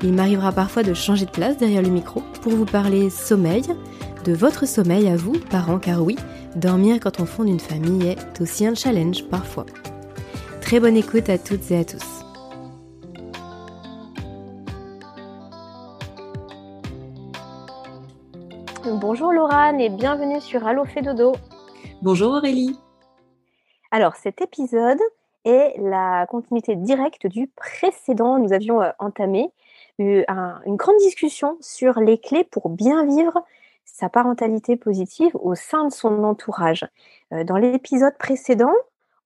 Il m'arrivera parfois de changer de place derrière le micro pour vous parler sommeil, de votre sommeil à vous, parents, car oui, dormir quand on fonde une famille est aussi un challenge parfois. Très bonne écoute à toutes et à tous. Bonjour Laurane et bienvenue sur Allo Fait Dodo. Bonjour Aurélie. Alors cet épisode est la continuité directe du précédent. Nous avions une grande discussion sur les clés pour bien vivre sa parentalité positive au sein de son entourage. Euh, dans l'épisode précédent,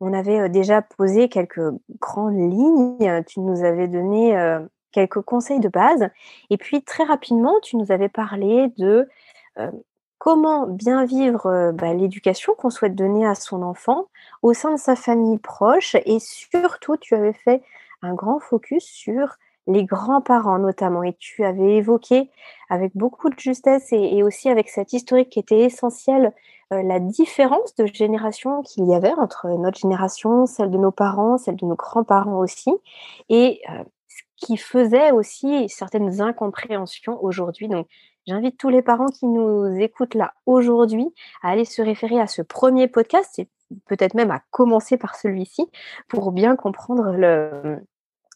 on avait euh, déjà posé quelques grandes lignes, tu nous avais donné euh, quelques conseils de base, et puis très rapidement, tu nous avais parlé de comment bien vivre bah, l'éducation qu'on souhaite donner à son enfant au sein de sa famille proche, et surtout, tu avais fait un grand focus sur les grands-parents notamment. Et tu avais évoqué avec beaucoup de justesse et, aussi avec cette historique qui était essentielle euh, la différence de génération qu'il y avait entre notre génération, celle de nos parents, celle de nos grands-parents aussi, et euh, ce qui faisait aussi certaines incompréhensions aujourd'hui. Donc, j'invite tous les parents qui nous écoutent là aujourd'hui à aller se référer à ce premier podcast et peut-être même à commencer par celui-ci pour bien comprendre le,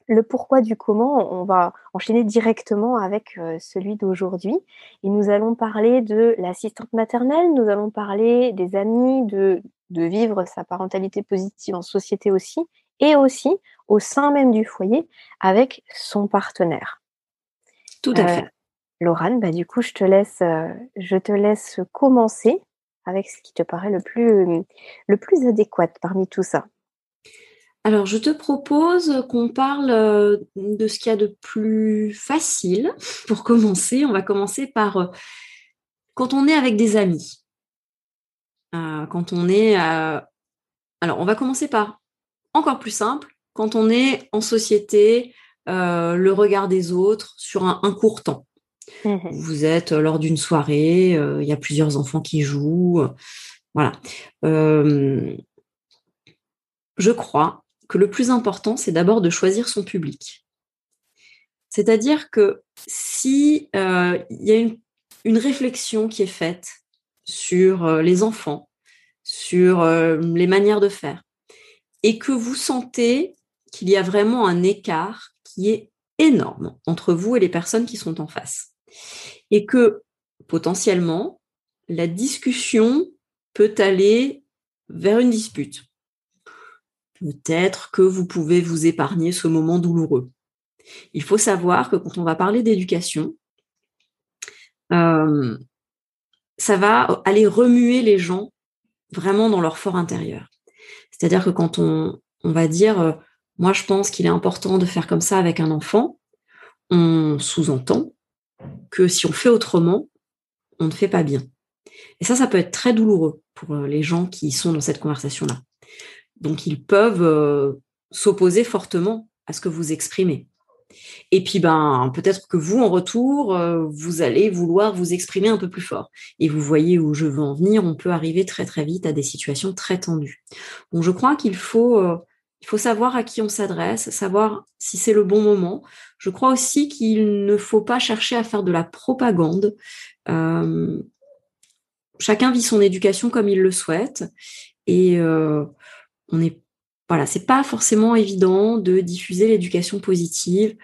le pourquoi du comment, on va enchaîner directement avec euh, celui d'aujourd'hui. Et nous allons parler de l'assistante maternelle, nous allons parler des amis, de, de vivre sa parentalité positive en société aussi, et aussi au sein même du foyer avec son partenaire. Tout à fait. Euh, Laurane, bah, du coup, je te laisse, euh, je te laisse commencer avec ce qui te paraît le plus, le plus adéquat parmi tout ça. Alors, je te propose qu'on parle euh, de ce qu'il y a de plus facile pour commencer. On va commencer par euh, quand on est avec des amis. Euh, quand on est. alors, on va commencer par encore plus simple, quand on est en société, le regard des autres sur un, court temps. Mmh Vous êtes lors d'une soirée, il y a plusieurs enfants qui jouent. voilà. je crois que le plus important, c'est d'abord de choisir son public. C'est-à-dire que si euh, il y a une, réflexion qui est faite sur euh, les enfants, sur euh, les manières de faire, et que vous sentez qu'il y a vraiment un écart qui est énorme entre vous et les personnes qui sont en face, et que potentiellement la discussion peut aller vers une dispute peut-être que vous pouvez vous épargner ce moment douloureux. Il faut savoir que quand on va parler d'éducation, euh, ça va aller remuer les gens vraiment dans leur fort intérieur. C'est-à-dire que quand on, va dire, euh, moi je pense qu'il est important de faire comme ça avec un enfant, on sous-entend que si on fait autrement, on ne fait pas bien. Et ça, ça peut être très douloureux pour euh, les gens qui sont dans cette conversation-là. Donc, ils peuvent euh, s'opposer fortement à ce que vous exprimez. Et puis, ben, peut-être que vous, en retour, euh, vous allez vouloir vous exprimer un peu plus fort. Et vous voyez où je veux en venir, on peut arriver très très vite à des situations très tendues. Je crois qu'il faut, euh, faut savoir à qui on s'adresse, savoir si c'est le bon moment. Je crois aussi qu'il ne faut pas chercher à faire de la propagande. Chacun vit son éducation comme il le souhaite. Et on est voilà, c'est pas forcément évident de diffuser l'éducation positive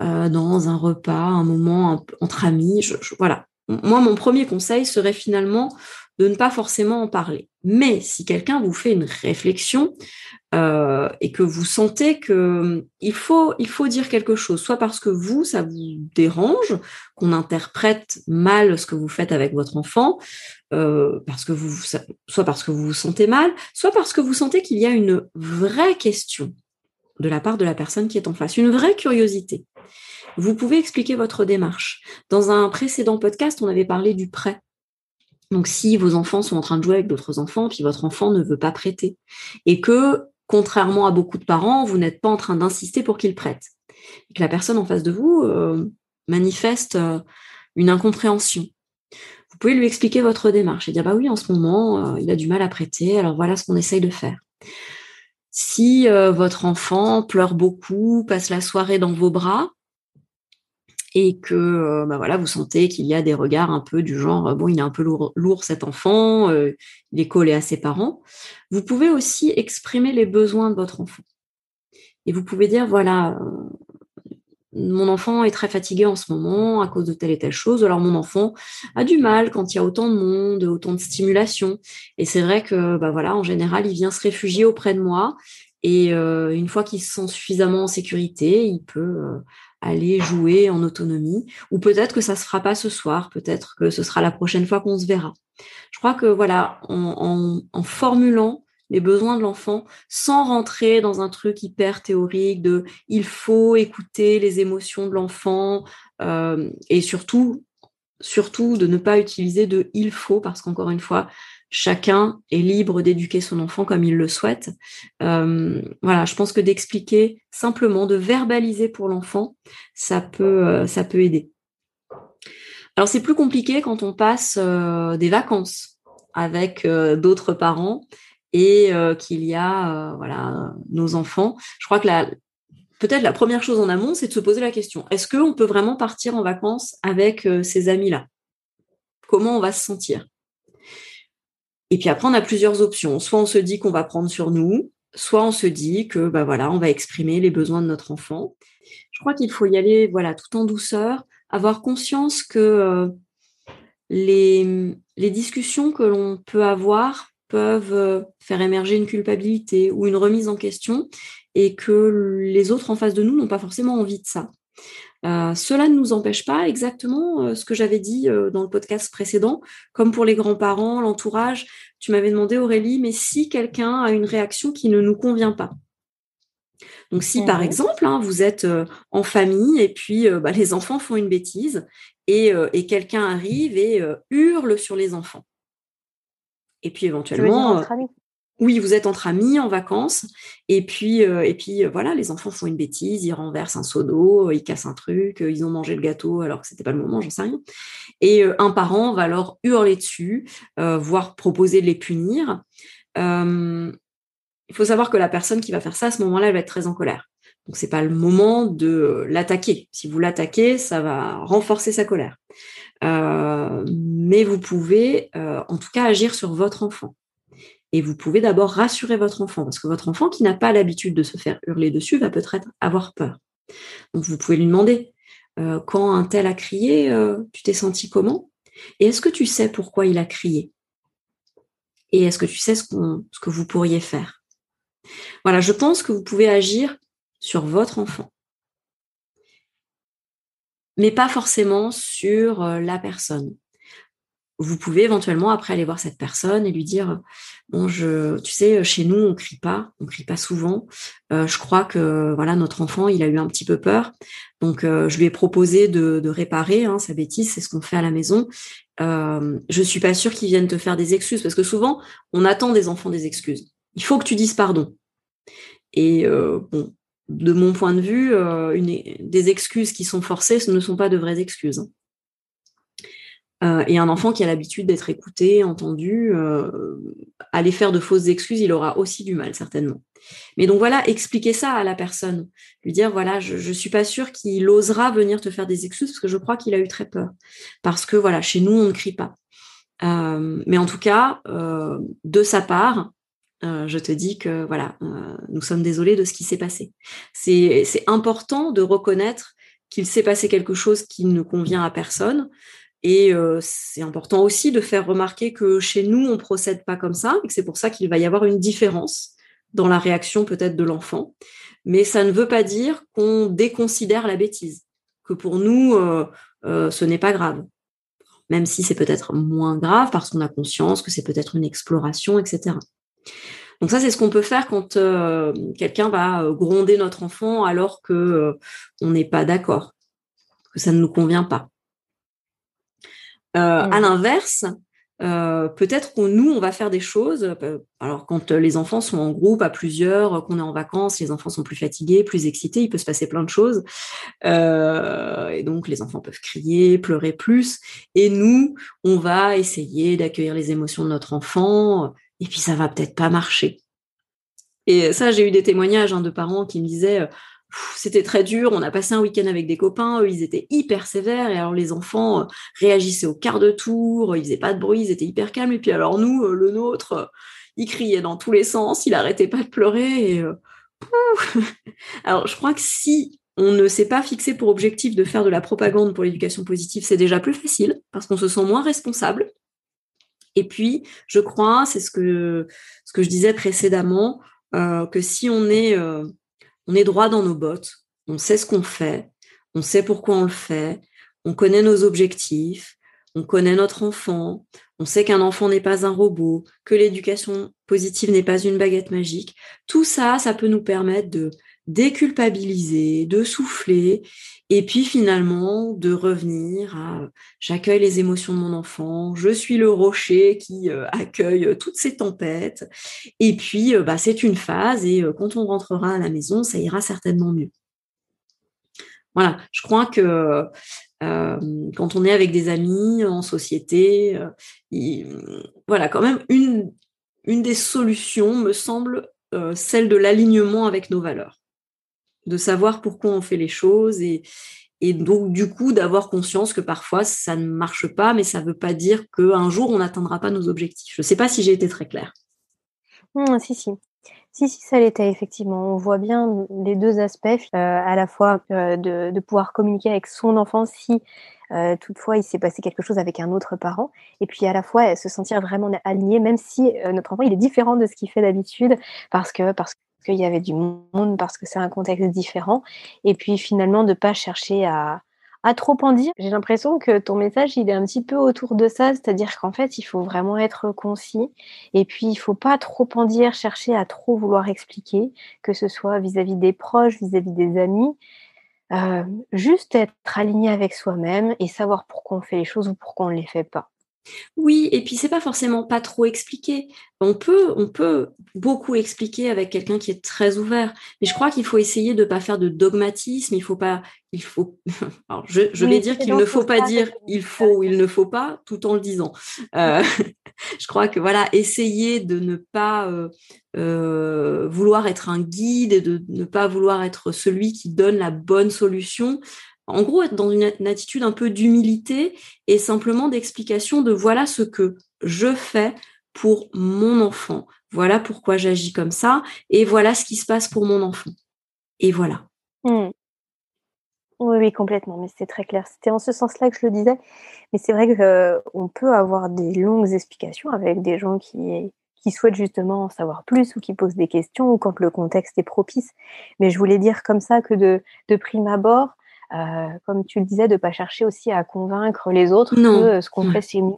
euh, dans un repas, un moment entre amis. voilà. Moi, mon premier conseil serait finalement de ne pas forcément en parler. Mais si quelqu'un vous fait une réflexion euh, et que vous sentez que il faut, il faut dire quelque chose, soit parce que vous, ça vous dérange, qu'on interprète mal ce que vous faites avec votre enfant, euh, parce que vous, soit parce que vous vous sentez mal, soit parce que vous sentez qu'il y a une vraie question de la part de la personne qui est en face, une vraie curiosité. Vous pouvez expliquer votre démarche. Dans un précédent podcast, on avait parlé du prêt. Donc, si vos enfants sont en train de jouer avec d'autres enfants, puis votre enfant ne veut pas prêter, et que, contrairement à beaucoup de parents, vous n'êtes pas en train d'insister pour qu'il prête, et que la personne en face de vous euh, manifeste euh, une incompréhension, vous pouvez lui expliquer votre démarche et dire bah oui, en ce moment, euh, il a du mal à prêter, alors voilà ce qu'on essaye de faire. Si votre enfant pleure beaucoup, passe la soirée dans vos bras, et que euh, bah voilà, vous sentez qu'il y a des regards un peu du genre bon, il est un peu lourd, cet enfant, euh, il est collé à ses parents. Vous pouvez aussi exprimer les besoins de votre enfant. Et vous pouvez dire voilà, euh, mon enfant est très fatigué en ce moment à cause de telle et telle chose. Alors mon enfant a du mal quand il y a autant de monde, autant de stimulation. Et c'est vrai que bah voilà, en général, il vient se réfugier auprès de moi. Et une fois qu'il se sent suffisamment en sécurité, il peut aller jouer en autonomie. Ou peut-être que ça se fera pas ce soir, peut-être que ce sera la prochaine fois qu'on se verra. Je crois que voilà, en, formulant les besoins de l'enfant sans rentrer dans un truc hyper théorique de il faut écouter les émotions de l'enfant euh, et surtout de ne pas utiliser de il faut parce qu'encore une fois chacun est libre d'éduquer son enfant comme il le souhaite. Euh, voilà, je pense que d'expliquer simplement, de verbaliser pour l'enfant, ça peut, euh, ça peut aider. Alors c'est plus compliqué quand on passe des vacances avec d'autres parents et qu'il y a voilà nos enfants. Je crois que la, peut-être la première chose en amont, c'est de se poser la question est-ce qu'on peut vraiment partir en vacances avec ces amis-là? Comment on va se sentir? Et puis après, on a plusieurs options. Soit on se dit qu'on va prendre sur nous, soit on se dit que bah voilà, on va exprimer les besoins de notre enfant. Je crois qu'il faut y aller voilà tout en douceur, avoir conscience que euh, les, les discussions que l'on peut avoir peuvent euh, faire émerger une culpabilité ou une remise en question et que les autres en face de nous n'ont pas forcément envie de ça. Euh, cela ne nous empêche pas exactement euh, ce que j'avais dit euh, dans le podcast précédent, comme pour les grands-parents, l'entourage. Tu m'avais demandé, Aurélie, mais si quelqu'un a une réaction qui ne nous convient pas. Donc si par exemple, hein, vous êtes en famille et puis bah, les enfants font une bêtise et, et quelqu'un arrive et hurle sur les enfants. Et puis éventuellement, oui, vous êtes entre amis en vacances, et puis, euh, et puis euh, voilà, les enfants font une bêtise, ils renversent un seau d'eau, ils cassent un truc, euh, ils ont mangé le gâteau alors que c'était pas le moment, j'en sais rien. Et un parent va leur hurler dessus, voire proposer de les punir. il faut savoir que la personne qui va faire ça à ce moment-là, elle va être très en colère. Donc c'est pas le moment de l'attaquer. Si vous l'attaquez, ça va renforcer sa colère. mais vous pouvez, en tout cas, agir sur votre enfant. Et vous pouvez d'abord rassurer votre enfant, parce que votre enfant qui n'a pas l'habitude de se faire hurler dessus va peut-être avoir peur. Donc vous pouvez lui demander, euh, quand un tel a crié, euh, tu t'es senti comment? Et est-ce que tu sais pourquoi il a crié? Et est-ce que tu sais ce que vous pourriez faire? Voilà, je pense que vous pouvez agir sur votre enfant. Mais pas forcément sur euh, la personne. Vous pouvez éventuellement après aller voir cette personne et lui dire bon je tu sais chez nous on crie pas on crie pas souvent. Euh, je crois que voilà notre enfant il a eu un petit peu peur. Donc euh, je lui ai proposé de, réparer hein, sa bêtise c'est ce qu'on fait à la maison. Euh, je suis pas sûre qu'ils viennent te faire des excuses parce que souvent on attend des enfants des excuses. Il faut que tu dises pardon. Et bon de mon point de vue, des excuses qui sont forcées ce ne sont pas de vraies excuses. et un enfant qui a l'habitude d'être écouté, entendu, aller faire de fausses excuses, il aura aussi du mal, certainement. Mais donc voilà, expliquer ça à la personne, lui dire voilà, je ne suis pas sûre qu'il osera venir te faire des excuses parce que je crois qu'il a eu très peur. Parce que voilà, chez nous, on ne crie pas. Euh, mais en tout cas, euh, de sa part, euh, je te dis que voilà, nous sommes désolés de ce qui s'est passé. C'est important de reconnaître qu'il s'est passé quelque chose qui ne convient à personne. Et c'est important aussi de faire remarquer que chez nous, on procède pas comme ça, et que c'est pour ça qu'il va y avoir une différence dans la réaction peut-être de l'enfant. Mais ça ne veut pas dire qu'on déconsidère la bêtise, que pour nous, euh, euh, ce n'est pas grave. Même si c'est peut-être moins grave parce qu'on a conscience que c'est peut-être une exploration, etc. Donc ça, c'est ce qu'on peut faire quand euh, quelqu'un va gronder notre enfant alors que on n'est pas d'accord, que ça ne nous convient pas. À l'inverse, euh, peut-être que nous, on va faire des choses. Euh, alors, quand les enfants sont en groupe, à plusieurs, qu'on est en vacances, les enfants sont plus fatigués, plus excités, il peut se passer plein de choses. Euh, et donc, les enfants peuvent crier, pleurer plus. Et nous, on va essayer d'accueillir les émotions de notre enfant. Et puis, ça va peut-être pas marcher. Et ça, j'ai eu des témoignages hein, de parents qui me disaient c'était très dur. On a passé un week-end avec des copains. Eux, ils étaient hyper sévères. Et alors, les enfants euh, réagissaient au quart de tour. Ils faisaient pas de bruit. Ils étaient hyper calmes. Et puis, alors, nous, euh, le nôtre, euh, il criait dans tous les sens. Il arrêtait pas de pleurer. Alors, je crois que si on ne s'est pas fixé pour objectif de faire de la propagande pour l'éducation positive, c'est déjà plus facile parce qu'on se sent moins responsable. Et puis, je crois, c'est ce que, ce que je disais précédemment, que si on est on est droit dans nos bottes, on sait ce qu'on fait, on sait pourquoi on le fait, on connaît nos objectifs, on connaît notre enfant, on sait qu'un enfant n'est pas un robot, que l'éducation positive n'est pas une baguette magique. Tout ça, ça peut nous permettre de déculpabiliser, de souffler, et puis finalement de revenir à j'accueille les émotions de mon enfant, je suis le rocher qui euh, accueille toutes ces tempêtes, et puis euh, bah, c'est une phase, et euh, quand on rentrera à la maison, ça ira certainement mieux. Voilà, je crois que quand on est avec des amis en société, voilà, quand même une, une des solutions me semble celle de l'alignement avec nos valeurs de savoir pourquoi on fait les choses et, et donc du coup d'avoir conscience que parfois ça ne marche pas, mais ça ne veut pas dire qu'un jour on n'atteindra pas nos objectifs. Je ne sais pas si j'ai été très claire. Mmh, si, si. Si, si, ça l'était, effectivement. On voit bien les deux aspects, euh, à la fois euh, de, pouvoir communiquer avec son enfant si euh, toutefois il s'est passé quelque chose avec un autre parent, et puis à la fois se sentir vraiment aligné, même si notre enfant il est différent de ce qu'il fait d'habitude, parce que, parce que qu'il y avait du monde, parce que c'est un contexte différent. Et puis finalement, de ne pas chercher à, trop en dire. J'ai l'impression que ton message, il est un petit peu autour de ça, c'est-à-dire qu'en fait, il faut vraiment être concis. Et puis, il faut pas trop en dire, chercher à trop vouloir expliquer, que ce soit vis-à-vis des proches, vis-à-vis des amis. Euh, juste être aligné avec soi-même et savoir pourquoi on fait les choses ou pourquoi on ne les fait pas. Oui, et puis c'est pas forcément pas trop expliqué. On peut, on peut beaucoup expliquer avec quelqu'un qui est très ouvert, mais je crois qu'il faut essayer de ne pas faire de dogmatisme. Il faut pas, il faut. Alors je, vais dire qu'il ne faut pas dire il faut ou il ne faut pas, tout en le disant. Euh, je crois que voilà, essayer de ne pas euh, euh, vouloir être un guide et de ne pas vouloir être celui qui donne la bonne solution en gros, être dans une, attitude un peu d'humilité et simplement d'explication de voilà ce que je fais pour mon enfant. Voilà pourquoi j'agis comme ça et voilà ce qui se passe pour mon enfant. Et voilà. Mmh. Oui, oui, complètement, mais c'est très clair. C'était en ce sens-là que je le disais. Mais c'est vrai qu'on euh, peut avoir des longues explications avec des gens qui, qui souhaitent justement en savoir plus ou qui posent des questions ou quand le contexte est propice. Mais je voulais dire comme ça que de, de prime abord, comme tu le disais, de pas chercher aussi à convaincre les autres que euh, ce qu'on fait c'est mieux.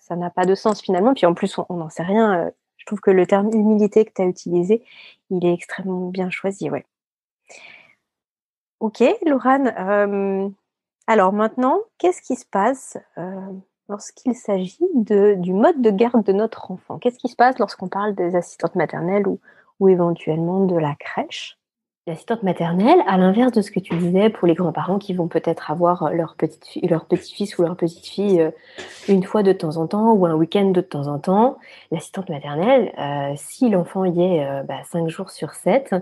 Ça n'a pas de sens finalement. Puis en plus, on n'en sait rien. Euh, je trouve que le terme humilité que tu as utilisé, il est extrêmement bien choisi. Ouais. Ok, Laurane. alors maintenant, qu'est-ce qui se passe lorsqu'il s'agit du mode de garde de notre enfant? Qu'est-ce qui se passe lorsqu'on parle des assistantes maternelles ou, ou éventuellement de la crèche? L'assistante maternelle, à l'inverse de ce que tu disais pour les grands-parents qui vont peut-être avoir leur, petit-fils ou leur petite-fille euh, une fois de temps en temps ou un week-end de temps en temps, l'assistante maternelle, euh, si l'enfant y est euh, bah, cinq jours sur sept,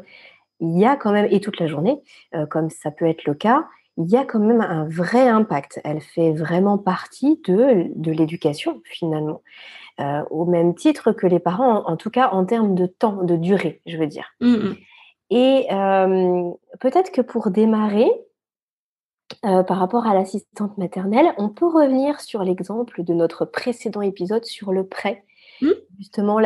il y a quand même, et toute la journée, comme ça peut être le cas, il y a quand même un vrai impact. Elle fait vraiment partie de, de l'éducation finalement. au même titre que les parents, en, tout cas en termes de temps, de durée, je veux dire. Mmh, mmh. Et peut-être que pour démarrer, par rapport à l'assistante maternelle, on peut revenir sur l'exemple de notre précédent épisode sur le prêt. Mmh. Justement,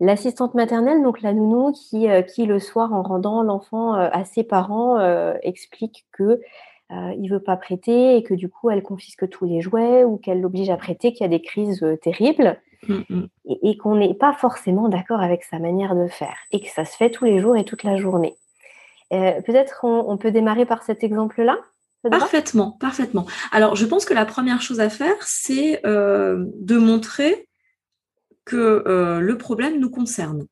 l'assistante maternelle, donc la nounou qui, qui le soir, en rendant l'enfant à ses parents, explique que il veut pas prêter et que du coup, elle confisque tous les jouets ou qu'elle l'oblige à prêter, qu'il y a des crises terribles. Mm, mm. et, qu'on n'est pas forcément d'accord avec sa manière de faire et que ça se fait tous les jours et toute la journée. Euh, peut-être on, peut démarrer par cet exemple-là Parfaitement, parfaitement. Alors, je pense que la première chose à faire, c'est euh, de montrer que euh, le problème nous concerne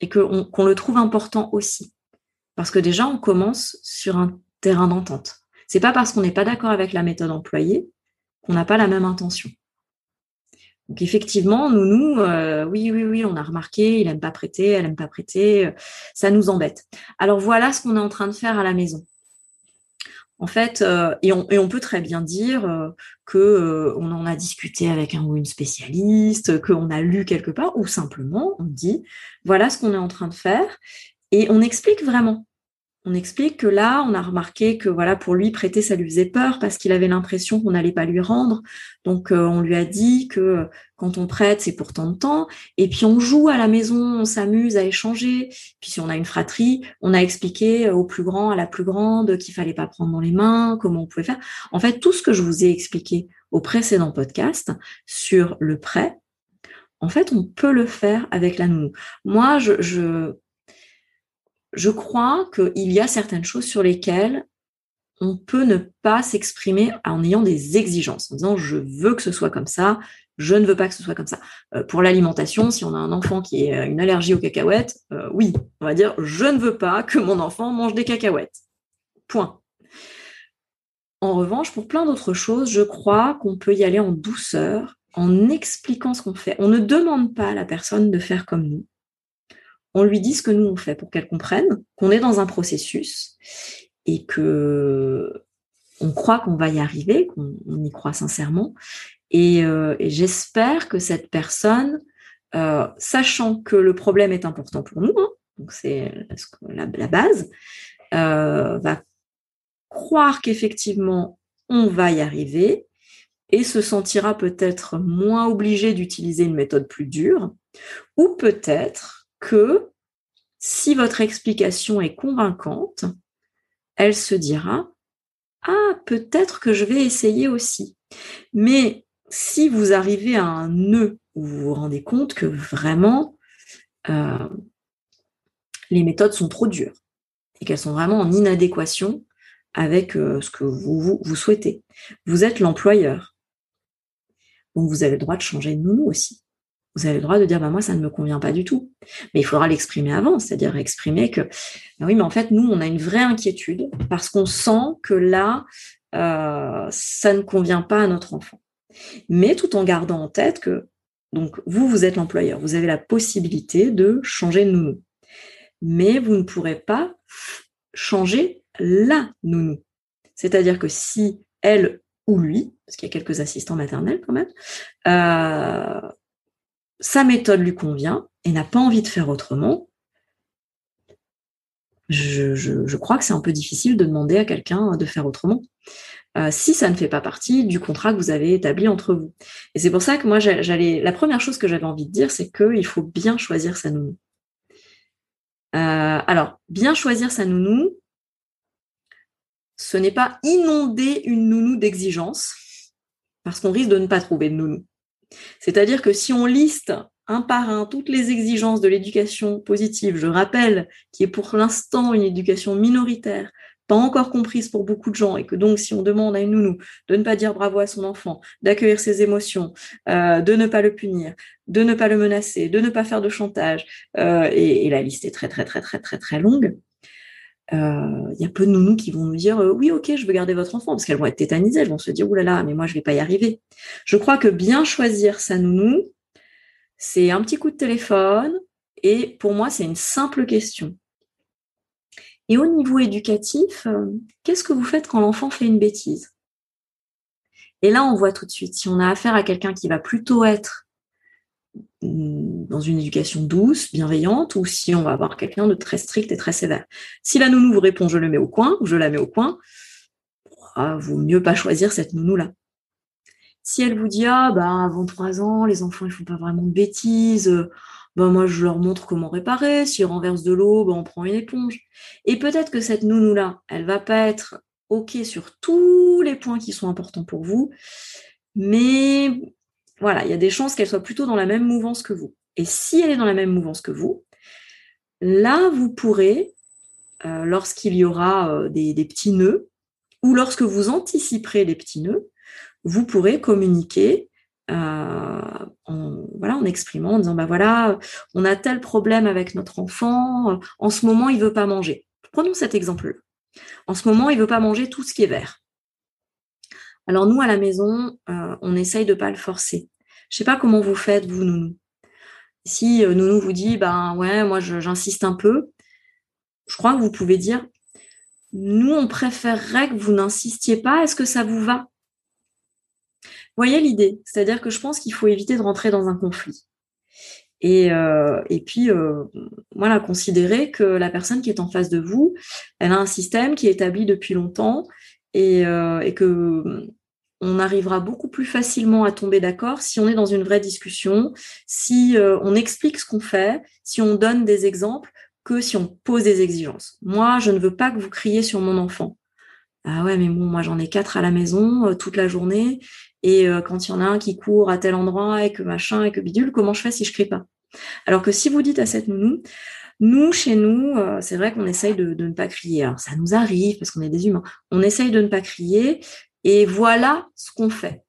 et qu'on le trouve important aussi. Parce que déjà, on commence sur un terrain d'entente. C'est pas parce qu'on n'est pas d'accord avec la méthode employée qu'on n'a pas la même intention. Donc effectivement, nous, nous, euh, oui, oui, oui, on a remarqué, il aime pas prêter, elle aime pas prêter, euh, ça nous embête. Alors voilà ce qu'on est en train de faire à la maison. En fait, euh, et, on, et, on, peut très bien dire que on en a discuté avec un ou une spécialiste, qu'on a lu quelque part, ou simplement on dit voilà ce qu'on est en train de faire, et on explique vraiment on explique que là, on a remarqué que voilà, pour lui, prêter, ça lui faisait peur parce qu'il avait l'impression qu'on n'allait pas lui rendre. Donc, euh, on lui a dit que euh, quand on prête, c'est pour tant de temps. Et puis, on joue à la maison, on s'amuse à échanger. Puis, si on a une fratrie, on a expliqué au plus grand, à la plus grande, qu'il fallait pas prendre dans les mains, comment on pouvait faire. En fait, tout ce que je vous ai expliqué au précédent podcast sur le prêt, en fait, on peut le faire avec la nounou. Moi, je je crois qu'il y a certaines choses sur lesquelles on peut ne pas s'exprimer en ayant des exigences, en disant je veux que ce soit comme ça, je ne veux pas que ce soit comme ça. Euh, pour l'alimentation, si on a un enfant qui a une allergie aux cacahuètes, euh, oui, on va dire je ne veux pas que mon enfant mange des cacahuètes. Point. En revanche, pour plein d'autres choses, je crois qu'on peut y aller en douceur, en expliquant ce qu'on fait. On ne demande pas à la personne de faire comme nous on lui dit ce que nous on fait pour qu'elle comprenne qu'on est dans un processus et que on croit qu'on va y arriver, qu'on y croit sincèrement. Et, euh, j'espère que cette personne, euh, sachant que le problème est important pour nous, hein, donc c'est la, base, euh, va croire qu'effectivement on va y arriver et se sentira peut-être moins obligé d'utiliser une méthode plus dure, ou peut-être que si votre explication est convaincante, elle se dira Ah, peut-être que je vais essayer aussi. Mais si vous arrivez à un nœud où vous vous rendez compte que vraiment euh, les méthodes sont trop dures et qu'elles sont vraiment en inadéquation avec euh, ce que vous, vous, souhaitez, vous êtes l'employeur. Donc vous avez le droit de changer de nounou aussi vous avez le droit de dire bah moi ça ne me convient pas du tout. Mais il faudra l'exprimer avant, c'est-à-dire exprimer que bah oui mais en fait nous on a une vraie inquiétude parce qu'on sent que là euh, ça ne convient pas à notre enfant. Mais tout en gardant en tête que donc vous vous êtes l'employeur, vous avez la possibilité de changer de nounou. Mais vous ne pourrez pas changer la nounou. C'est-à-dire que si elle ou lui, parce qu'il y a quelques assistants maternels quand même, euh, sa méthode lui convient et n'a pas envie de faire autrement, je, crois que c'est un peu difficile de demander à quelqu'un de faire autrement. Euh, si ça ne fait pas partie du contrat que vous avez établi entre vous. Et c'est pour ça que moi, j'allais, la première chose que j'avais envie de dire, c'est qu'il faut bien choisir sa nounou. Euh, alors, bien choisir sa nounou, ce n'est pas inonder une nounou d'exigences, parce qu'on risque de ne pas trouver de nounou. C'est-à-dire que si on liste un par un toutes les exigences de l'éducation positive, je rappelle, qui est pour l'instant une éducation minoritaire, pas encore comprise pour beaucoup de gens, et que donc si on demande à une nounou de ne pas dire bravo à son enfant, d'accueillir ses émotions, euh, de ne pas le punir, de ne pas le menacer, de ne pas faire de chantage, euh, et, la liste est très très très très très très longue, il y a peu de nounous qui vont nous dire oui, ok, je veux garder votre enfant, parce qu'elles vont être tétanisées, elles vont se dire oulala, mais moi je vais pas y arriver. Je crois que bien choisir sa nounou, c'est un petit coup de téléphone, et pour moi, c'est une simple question. Et au niveau éducatif, qu'est-ce que vous faites quand l'enfant fait une bêtise? Et là, on voit tout de suite, si on a affaire à quelqu'un qui va plutôt être dans une éducation douce, bienveillante, ou si on va avoir quelqu'un de très strict et très sévère. Si la nounou vous répond je le mets au coin, ou je la mets au coin, ah, vaut mieux pas choisir cette nounou-là. Si elle vous dit ah bah avant trois ans, les enfants ils font pas vraiment de bêtises, bah moi je leur montre comment réparer, s'ils renversent de l'eau, bah on prend une éponge. Et peut-être que cette nounou-là, elle va pas être OK sur tous les points qui sont importants pour vous, mais voilà, il y a des chances qu'elle soit plutôt dans la même mouvance que vous. Et si elle est dans la même mouvance que vous, là, vous pourrez, euh, lorsqu'il y aura euh, des, petits nœuds, ou lorsque vous anticiperez les petits nœuds, vous pourrez communiquer euh, en, voilà, en exprimant, en disant, bah voilà, on a tel problème avec notre enfant, en ce moment, il veut pas manger. Prenons cet exemple-là. En ce moment, il veut pas manger tout ce qui est vert. Alors nous, à la maison, euh, on essaye de pas le forcer. Je sais pas comment vous faites, vous, Nounou. Si euh, Nounou vous dit, ben ouais, moi j'insiste un peu, je crois que vous pouvez dire, nous, on préférerait que vous n'insistiez pas, est-ce que ça vous va? Voyez l'idée? C'est-à-dire que je pense qu'il faut éviter de rentrer dans un conflit. Et, euh, et puis, voilà, considérer que la personne qui est en face de vous, elle a un système qui est établi depuis longtemps euh, et, que on arrivera beaucoup plus facilement à tomber d'accord si on est dans une vraie discussion, si euh, on explique ce qu'on fait, si on donne des exemples, que si on pose des exigences. Moi, je ne veux pas que vous criez sur mon enfant. Ah ouais, mais bon, moi j'en ai quatre à la maison euh, toute la journée, et quand il y en a un qui court à tel endroit et que machin et que bidule, comment je fais si je crie pas? Alors que si vous dites à cette nounou, nous, chez nous, euh, c'est vrai qu'on essaye de, ne pas crier. Alors, ça nous arrive parce qu'on est des humains. On essaye de ne pas crier et voilà ce qu'on fait.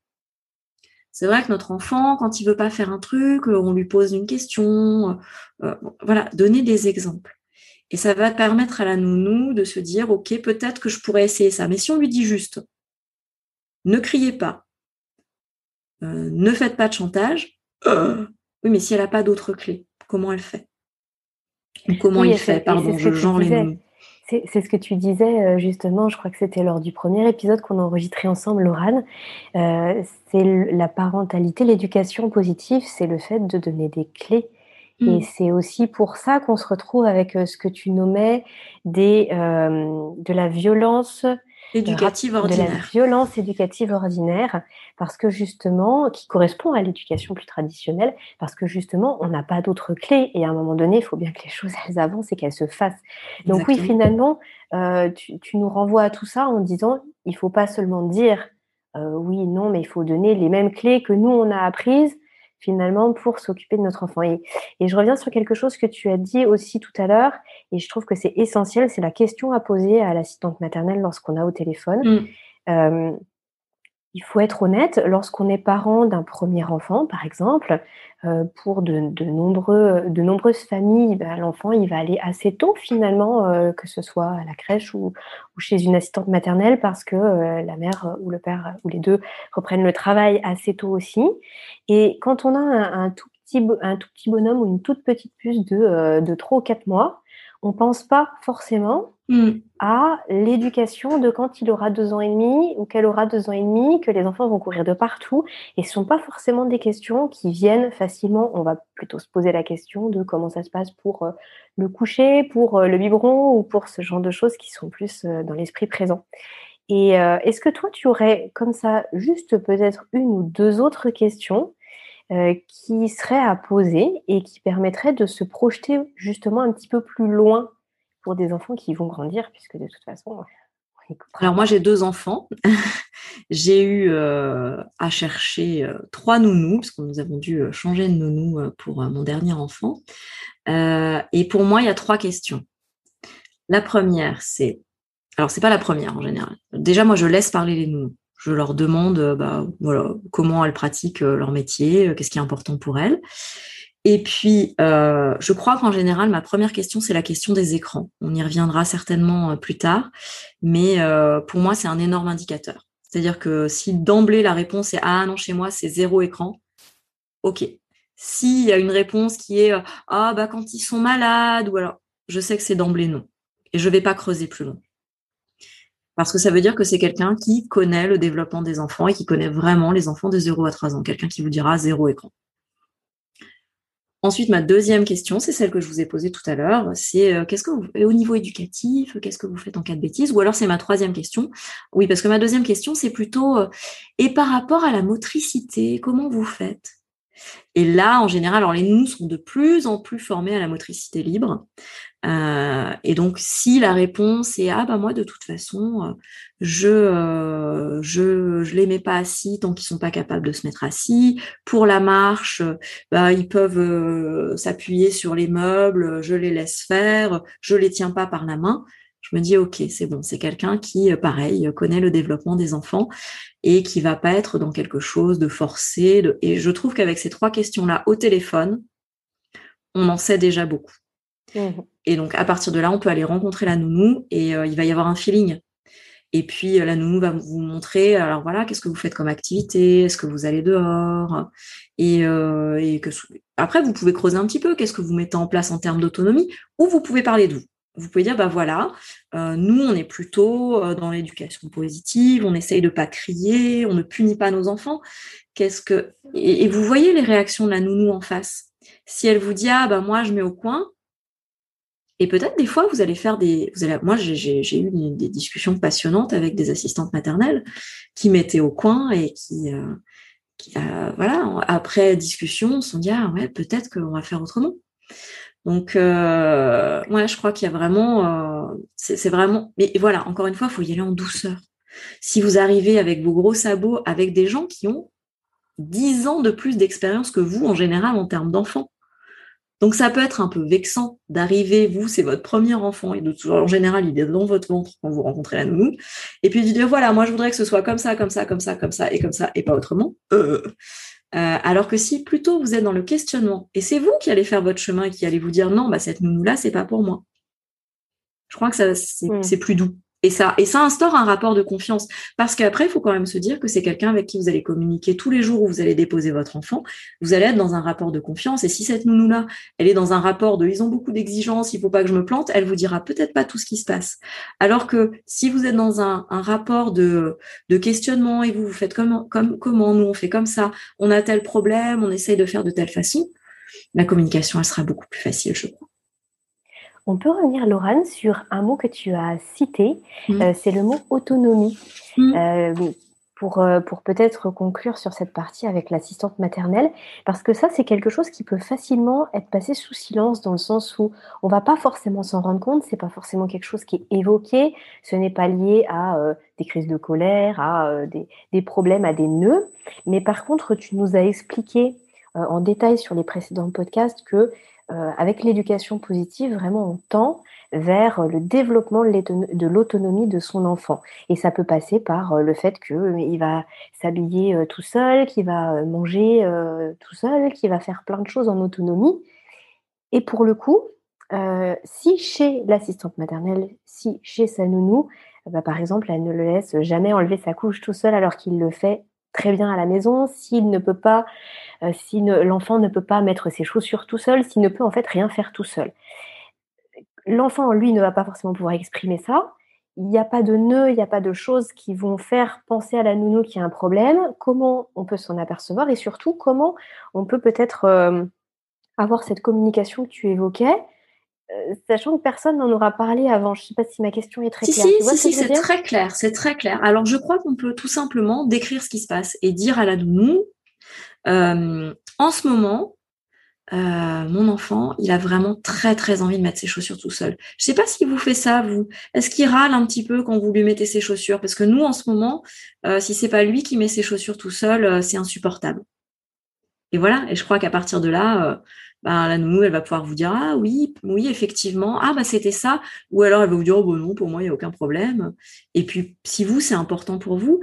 C'est vrai que notre enfant, quand il veut pas faire un truc, on lui pose une question. Euh, voilà, donner des exemples. Et ça va permettre à la nounou de se dire, OK, peut-être que je pourrais essayer ça. Mais si on lui dit juste, ne criez pas, euh, ne faites pas de chantage, oui, mais si elle n'a pas d'autres clés, comment elle fait? Comment il fait Pardon, je genre les C'est ce que tu disais euh, justement, je crois que c'était lors du premier épisode qu'on a enregistré ensemble, Laurane. Euh, c'est la parentalité, l'éducation positive, c'est le fait de donner des clés. Et mmh. c'est aussi pour ça qu'on se retrouve avec euh, ce que tu nommais des, de la violence éducative ordinaire. De la violence éducative ordinaire, parce que justement, qui correspond à l'éducation plus traditionnelle, parce que justement, on n'a pas d'autres clés et à un moment donné, il faut bien que les choses elles avancent et qu'elles se fassent. Donc oui, finalement, euh, tu, nous renvoies à tout ça en disant, il faut pas seulement dire euh, oui, non, mais il faut donner les mêmes clés que nous on a apprises finalement pour s'occuper de notre enfant. Et, je reviens sur quelque chose que tu as dit aussi tout à l'heure, et je trouve que c'est essentiel, c'est la question à poser à l'assistante maternelle lorsqu'on a au téléphone. Mm. Euh, il faut être honnête, lorsqu'on est parent d'un premier enfant, par exemple, euh, pour de, nombreux, de nombreuses familles, ben, l'enfant il va aller assez tôt finalement, euh, que ce soit à la crèche ou, chez une assistante maternelle, parce que euh, la mère ou le père ou les deux reprennent le travail assez tôt aussi. Et quand on a un, tout, petit, un tout petit bonhomme ou une toute petite puce de, de 3 ou 4 mois, on pense pas forcément mm. à l'éducation de quand il aura deux ans et demi ou qu'elle aura deux ans et demi, que les enfants vont courir de partout. Et ce sont pas forcément des questions qui viennent facilement. On va plutôt se poser la question de comment ça se passe pour euh, le coucher, pour euh, le biberon ou pour ce genre de choses qui sont plus euh, dans l'esprit présent. Et est-ce que toi, tu aurais comme ça juste peut-être une ou deux autres questions euh, qui serait à poser et qui permettrait de se projeter justement un petit peu plus loin pour des enfants qui vont grandir, puisque de toute façon, alors moi j'ai deux enfants. j'ai eu euh, à chercher euh, trois nounous, parce que nous avons dû changer de nounou pour mon dernier enfant. et pour moi, il y a trois questions. La première, c'est... Alors c'est pas la première en général. Déjà, moi je laisse parler les nounous je leur demande euh, bah, comment elles pratiquent euh, leur métier, euh, qu'est-ce qui est important pour elles. Et puis, je crois qu'en général, ma première question, c'est la question des écrans. On y reviendra certainement plus tard, mais pour moi, c'est un énorme indicateur. C'est-à-dire que si d'emblée la réponse est ah non chez moi c'est zéro écran, ok. S'il y a une réponse qui est ah bah quand ils sont malades je sais que c'est d'emblée non et je vais pas creuser plus loin parce que ça veut dire que c'est quelqu'un qui connaît le développement des enfants et qui connaît vraiment les enfants de 0 à 3 ans, quelqu'un qui vous dira zéro écran. Ensuite, ma deuxième question, c'est celle que je vous ai posée tout à l'heure, c'est euh, qu'est-ce que vous, au niveau éducatif, qu'est-ce que vous faites en cas de bêtises Ou alors c'est ma troisième question. Oui, parce que ma deuxième question, c'est plutôt euh, et par rapport à la motricité, comment vous faites? Et là, en général, les nous sont de plus en plus formés à la motricité libre. Euh, et donc, si la réponse est ah bah moi de toute façon euh, je euh, je je les mets pas assis tant qu'ils sont pas capables de se mettre assis. Pour la marche, bah ils peuvent s'appuyer sur les meubles, je les laisse faire, je les tiens pas par la main. Je me dis ok c'est bon, c'est quelqu'un qui pareil connaît le développement des enfants et qui va pas être dans quelque chose de forcé. De... Et je trouve qu'avec ces trois questions là au téléphone, on en sait déjà beaucoup. Mmh et donc, à partir de là, on peut aller rencontrer la nounou et euh, il va y avoir un feeling. Et puis, euh, la nounou va vous montrer, alors voilà, qu'est-ce que vous faites comme activité? Est-ce que vous allez dehors? Et, euh, et, que après, vous pouvez creuser un petit peu. Qu'est-ce que vous mettez en place en termes d'autonomie? Ou vous pouvez parler de vous. Vous pouvez dire, bah voilà, nous, on est plutôt dans l'éducation positive, on essaye de pas crier, on ne punit pas nos enfants. Qu'est-ce que et, vous voyez les réactions de la nounou en face? Si elle vous dit, ah bah moi, je mets au coin, et peut-être des fois, vous allez faire des. Vous allez, moi, j'ai eu des discussions passionnantes avec des assistantes maternelles qui mettaient au coin et qui, euh, qui euh, voilà, après discussion, se sont dit ah ouais, peut-être qu'on va faire autrement. Donc, euh, ouais, je crois qu'il y a vraiment, euh, c'est vraiment. Mais voilà, encore une fois, il faut y aller en douceur. Si vous arrivez avec vos gros sabots, avec des gens qui ont 10 ans de plus d'expérience que vous en général en termes d'enfants, donc ça peut être un peu vexant d'arriver, vous, c'est votre premier enfant, et de, en général, il est dans votre ventre quand vous rencontrez la nounou, et puis de dire, voilà, moi je voudrais que ce soit comme ça, comme ça, comme ça, comme ça, et comme ça, et pas autrement. Euh, euh, alors que si plutôt vous êtes dans le questionnement, et c'est vous qui allez faire votre chemin et qui allez vous dire, non, bah cette nounou-là, c'est pas pour moi. Je crois que ça, c'est mmh. plus doux. Et ça, instaure un rapport de confiance. Parce qu'après, il faut quand même se dire que c'est quelqu'un avec qui vous allez communiquer tous les jours où vous allez déposer votre enfant. Vous allez être dans un rapport de confiance. Et si cette nounou-là, elle est dans un rapport de ils ont beaucoup d'exigences, il faut pas que je me plante, elle vous dira peut-être pas tout ce qui se passe. Alors que si vous êtes dans un, rapport de, questionnement et vous vous faites comme, comme, comment, nous on fait comme ça, on a tel problème, on essaye de faire de telle façon, la communication, elle sera beaucoup plus facile, je crois. On peut revenir, Laurent, sur un mot que tu as cité, mmh. euh, c'est le mot autonomie. Mmh. Euh, pour, euh, pour peut-être conclure sur cette partie avec l'assistante maternelle, parce que ça, c'est quelque chose qui peut facilement être passé sous silence dans le sens où on va pas forcément s'en rendre compte, c'est pas forcément quelque chose qui est évoqué, ce n'est pas lié à des crises de colère, à des, des, problèmes, à des nœuds, mais par contre, tu nous as expliqué en détail sur les précédents podcasts que euh, avec l'éducation positive, vraiment on tend vers le développement de l'autonomie de son enfant. Et ça peut passer par euh, le fait qu'il euh, va s'habiller tout seul, qu'il va manger tout seul, qu'il va faire plein de choses en autonomie. Et pour le coup, si chez l'assistante maternelle, si chez sa nounou, bah, par exemple, elle ne le laisse jamais enlever sa couche tout seul alors qu'il le fait très bien à la maison, s'il ne peut pas, euh, si l'enfant ne peut pas mettre ses chaussures tout seul, s'il ne peut en fait rien faire tout seul. L'enfant, lui, ne va pas forcément pouvoir exprimer ça. Il n'y a pas de nœuds, il n'y a pas de choses qui vont faire penser à la nounou qu'il y a un problème. Comment on peut s'en apercevoir et surtout comment on peut peut-être euh, avoir cette communication que tu évoquais sachant que personne n'en aura parlé avant. Je ne sais pas si ma question est très claire. Si, si, c'est très clair, c'est très clair. Alors, je crois qu'on peut tout simplement décrire ce qui se passe et dire à la nounou, euh, en ce moment, euh, mon enfant, il a vraiment très très envie de mettre ses chaussures tout seul. Je ne sais pas si vous faites ça, vous. Est-ce qu'il râle un petit peu quand vous lui mettez ses chaussures? Parce que nous, en ce moment, si c'est pas lui qui met ses chaussures tout seul, c'est insupportable. Et voilà. Et je crois qu'à partir de là, bah, la nounou, elle va pouvoir vous dire ah oui, oui effectivement, ah bah c'était ça, ou alors elle va vous dire oh bah non, pour moi il n'y a aucun problème. Et puis si vous c'est important pour vous,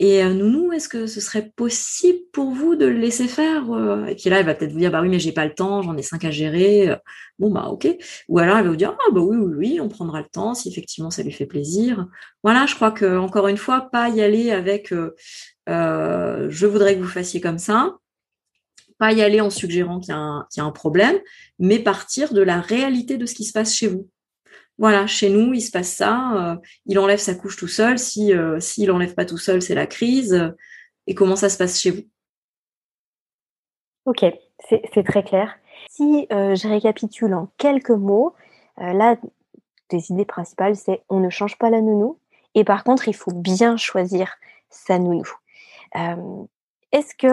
Et euh, Nounou, est-ce que ce serait possible pour vous de le laisser faire euh? Et puis là, elle va peut-être vous dire, bah oui, mais j'ai pas le temps, j'en ai cinq à gérer. Bon, bah ok. Ou alors elle va vous dire, ah bah oui, oui, oui, on prendra le temps si effectivement ça lui fait plaisir. Voilà, je crois que encore une fois, pas y aller avec, euh, je voudrais que vous fassiez comme ça. Pas y aller en suggérant qu'il y, a un problème, mais partir de la réalité de ce qui se passe chez vous voilà, chez nous, il se passe ça. Euh, il enlève sa couche tout seul. Si euh, s'il enlève pas tout seul, c'est la crise. et comment ça se passe chez vous? Ok, c'est très clair. Si euh, je récapitule en quelques mots, là, des idées principales, c'est on ne change pas la nounou. Et par contre, il faut bien choisir sa nounou. Est-ce que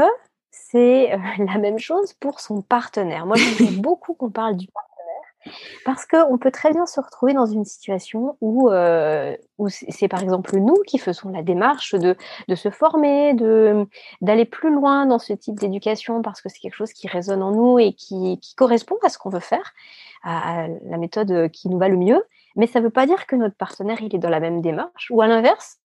c'est la même chose pour son partenaire Moi, j'aime beaucoup qu'on parle du partenaire parce qu'on peut très bien se retrouver dans une situation où, euh, où c'est par exemple nous qui faisons la démarche de, de se former, d'aller plus loin dans ce type d'éducation parce que c'est quelque chose qui résonne en nous et qui, qui correspond à ce qu'on veut faire, à, la méthode qui nous va le mieux. Mais ça ne veut pas dire que notre partenaire il est dans la même démarche ou à l'inverse,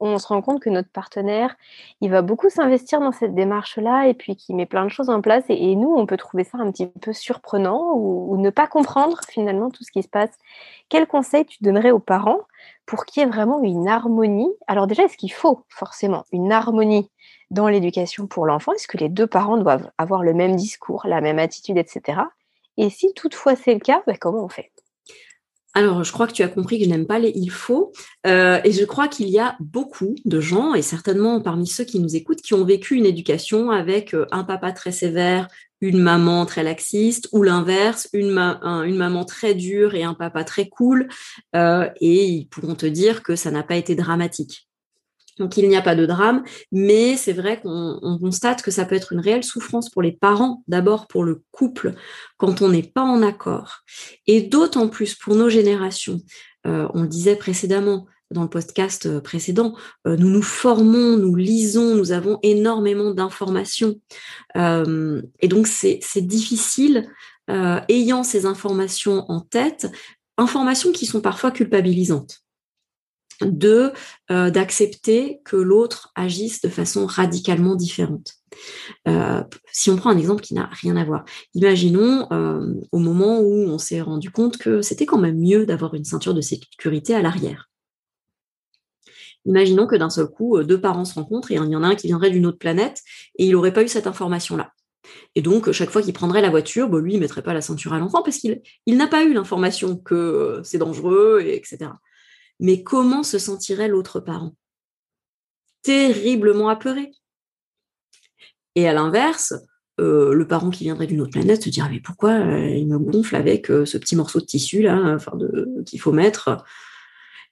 on se rend compte que notre partenaire, il va beaucoup s'investir dans cette démarche-là et puis qu'il met plein de choses en place. Et, nous, on peut trouver ça un petit peu surprenant ou, ne pas comprendre finalement tout ce qui se passe. Quel conseil tu donnerais aux parents pour qu'il y ait vraiment une harmonie? Alors déjà, est-ce qu'il faut forcément une harmonie dans l'éducation pour l'enfant? Est-ce que les deux parents doivent avoir le même discours, la même attitude, etc. Et si toutefois c'est le cas, ben, comment on fait? Alors, je crois que tu as compris que je n'aime pas les il faut. Euh, et je crois qu'il y a beaucoup de gens, et certainement parmi ceux qui nous écoutent, qui ont vécu une éducation avec euh, un papa très sévère, une maman très laxiste, ou l'inverse, une, une, maman très dure et un papa très cool. Euh, et ils pourront te dire que ça n'a pas été dramatique. Donc il n'y a pas de drame, mais c'est vrai qu'on constate que ça peut être une réelle souffrance pour les parents, d'abord pour le couple, quand on n'est pas en accord, et d'autant plus pour nos générations. Euh, on le disait précédemment dans le podcast euh, précédent, euh, nous nous formons, nous lisons, nous avons énormément d'informations, et donc c'est difficile, ayant ces informations en tête, informations qui sont parfois culpabilisantes de euh, d'accepter que l'autre agisse de façon radicalement différente. Euh, si on prend un exemple qui n'a rien à voir, imaginons euh, au moment où on s'est rendu compte que c'était quand même mieux d'avoir une ceinture de sécurité à l'arrière. Imaginons que d'un seul coup, deux parents se rencontrent et il y en a un qui viendrait d'une autre planète et il n'aurait pas eu cette information-là. Et donc, chaque fois qu'il prendrait la voiture, bah, lui, il ne mettrait pas la ceinture à l'enfant parce qu'il il, n'a pas eu l'information que c'est dangereux, et etc mais comment se sentirait l'autre parent? Terriblement apeuré. Et à l'inverse, euh, le parent qui viendrait d'une autre planète se dirait mais pourquoi euh, il me gonfle avec euh, ce petit morceau de tissu là, qu'il faut mettre?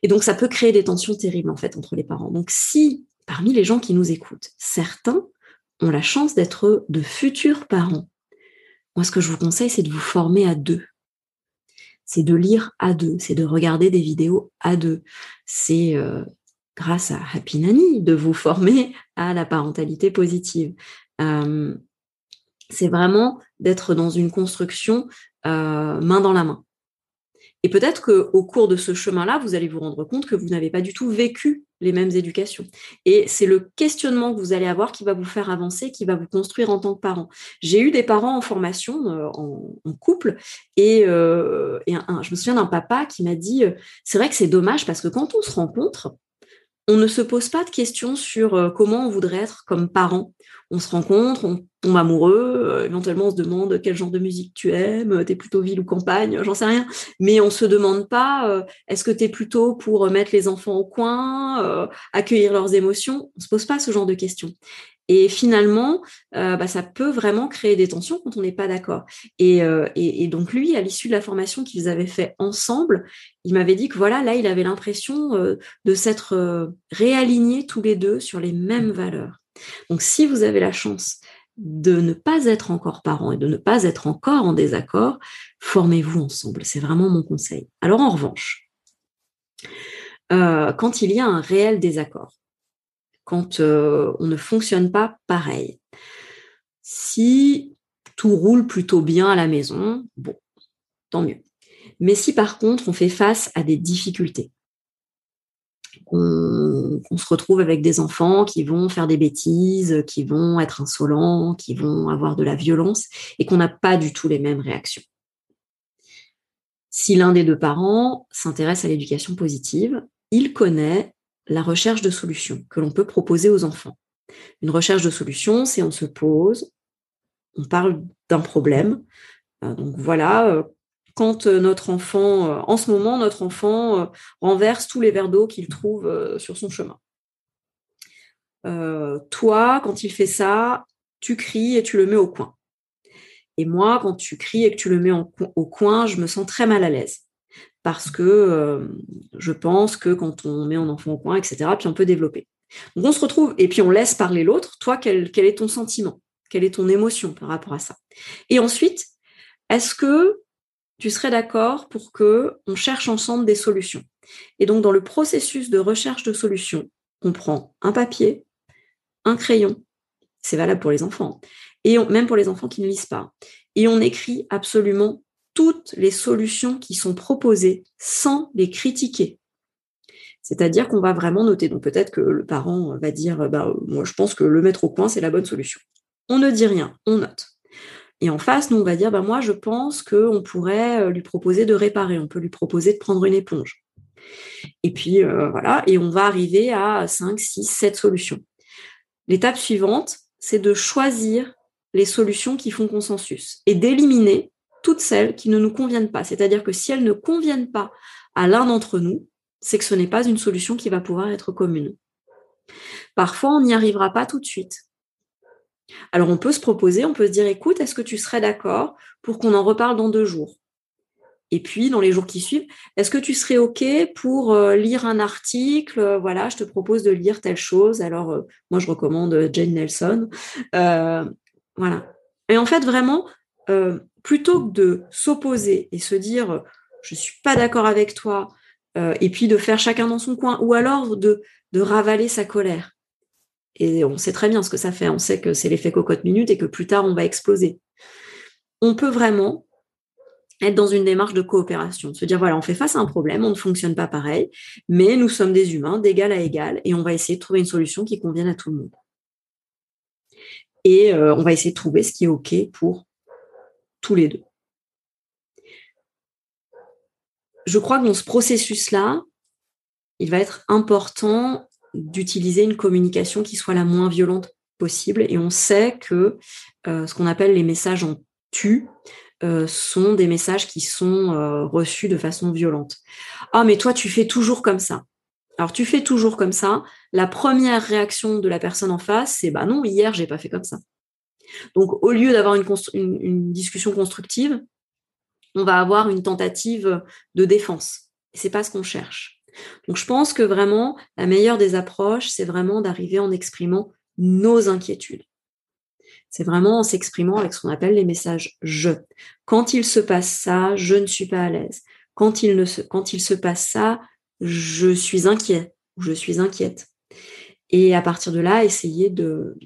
Et donc ça peut créer des tensions terribles en entre les parents. Donc si parmi les gens qui nous écoutent, certains ont la chance d'être de futurs parents, moi ce que je vous conseille c'est de vous former à deux c'est de lire à deux, c'est de regarder des vidéos à deux. C'est euh, grâce à Happy Nanny de vous former à la parentalité positive. Euh, c'est vraiment d'être dans une construction euh, main dans la main. Et peut-être qu'au cours de ce chemin-là, vous allez vous rendre compte que vous n'avez pas du tout vécu les mêmes éducations. Et c'est le questionnement que vous allez avoir qui va vous faire avancer, qui va vous construire en tant que parent. J'ai eu des parents en formation, euh, en, couple, et, euh, je me souviens d'un papa qui m'a dit, euh, c'est vrai que c'est dommage parce que quand on se rencontre, on ne se pose pas de questions sur comment on voudrait être comme parent. On se rencontre, on tombe amoureux, éventuellement on se demande quel genre de musique tu aimes, t'es plutôt ville ou campagne, j'en sais rien. Mais on se demande pas est-ce que tu es plutôt pour mettre les enfants au coin, accueillir leurs émotions? On se pose pas ce genre de questions. Et finalement, bah, ça peut vraiment créer des tensions quand on n'est pas d'accord. Et, et, donc lui, à l'issue de la formation qu'ils avaient fait ensemble, il m'avait dit que voilà, là, il avait l'impression de s'être réalignés tous les deux sur les mêmes valeurs. Donc si vous avez la chance de ne pas être encore parent et de ne pas être encore en désaccord, formez-vous ensemble. C'est vraiment mon conseil. Alors en revanche, euh, quand il y a un réel désaccord, quand euh, on ne fonctionne pas pareil, si tout roule plutôt bien à la maison, bon, tant mieux. Mais si par contre on fait face à des difficultés, on, se retrouve avec des enfants qui vont faire des bêtises, qui vont être insolents, qui vont avoir de la violence, et qu'on n'a pas du tout les mêmes réactions. Si l'un des deux parents s'intéresse à l'éducation positive, il connaît la recherche de solutions que l'on peut proposer aux enfants. Une recherche de solutions, c'est on se pose, on parle d'un problème. Euh, donc voilà, euh, quand euh, notre enfant, en ce moment, notre enfant renverse tous les verres d'eau qu'il trouve sur son chemin. toi, quand il fait ça, tu cries et tu le mets au coin. Et moi, quand tu cries et que tu le mets au coin, je me sens très mal à l'aise. Parce que je pense que quand on met un enfant au coin, etc., puis on peut développer. Donc on se retrouve, et puis on laisse parler l'autre. Toi, quel, est ton sentiment? Quelle est ton émotion par rapport à ça? Et ensuite, est-ce que tu serais d'accord pour que on cherche ensemble des solutions? Et donc, dans le processus de recherche de solutions, on prend un papier, un crayon, c'est valable pour les enfants, et même pour les enfants qui ne lisent pas, et on écrit absolument toutes les solutions qui sont proposées sans les critiquer. C'est-à-dire qu'on va vraiment noter. Donc peut-être que le parent va dire, bah, moi je pense que le mettre au coin, c'est la bonne solution. On ne dit rien, on note. Et en face, nous, on va dire, bah, moi je pense qu'on pourrait euh, lui proposer de réparer, on peut lui proposer de prendre une éponge. Et puis euh, voilà, et on va arriver à 5, 6, 7 solutions. L'étape suivante, c'est de choisir les solutions qui font consensus et d'éliminer toutes celles qui ne nous conviennent pas. C'est-à-dire que si elles ne conviennent pas à l'un d'entre nous, c'est que ce n'est pas une solution qui va pouvoir être commune. Parfois, on n'y arrivera pas tout de suite. Alors, on peut se proposer, on peut se dire, écoute, est-ce que tu serais d'accord pour qu'on en reparle dans deux jours? Et puis, dans les jours qui suivent, est-ce que tu serais OK pour euh, lire un article? Euh, Voilà, je te propose de lire telle chose. Alors, euh, moi, je recommande Jane Nelson. voilà. Et en fait, vraiment, plutôt que de s'opposer et se dire, je ne suis pas d'accord avec toi, euh, et puis de faire chacun dans son coin, ou alors de, de ravaler sa colère. Et on sait très bien ce que ça fait, on sait que c'est l'effet cocotte minute et que plus tard on va exploser. On peut vraiment être dans une démarche de coopération, de se dire voilà, on fait face à un problème, on ne fonctionne pas pareil, mais nous sommes des humains d'égal à égal et on va essayer de trouver une solution qui convienne à tout le monde. Et euh, on va essayer de trouver ce qui est OK pour tous les deux. je crois que dans ce processus-là, il va être important d'utiliser une communication qui soit la moins violente possible. Et on sait que euh, ce qu'on appelle les messages en tu euh, sont des messages qui sont euh, reçus de façon violente. Ah, mais toi, tu fais toujours comme ça. Alors, tu fais toujours comme ça. La première réaction de la personne en face, c'est bah non, hier, j'ai pas fait comme ça. Donc, au lieu d'avoir une discussion constructive, on va avoir une tentative de défense. C'est pas ce qu'on cherche. Donc je pense que vraiment la meilleure des approches, c'est vraiment d'arriver en exprimant nos inquiétudes. C'est vraiment en s'exprimant avec ce qu'on appelle les messages je. Quand il se passe ça, je ne suis pas à l'aise. Quand il, se, quand il se passe ça, je suis inquiet ou je suis inquiète. Et à partir de là, essayer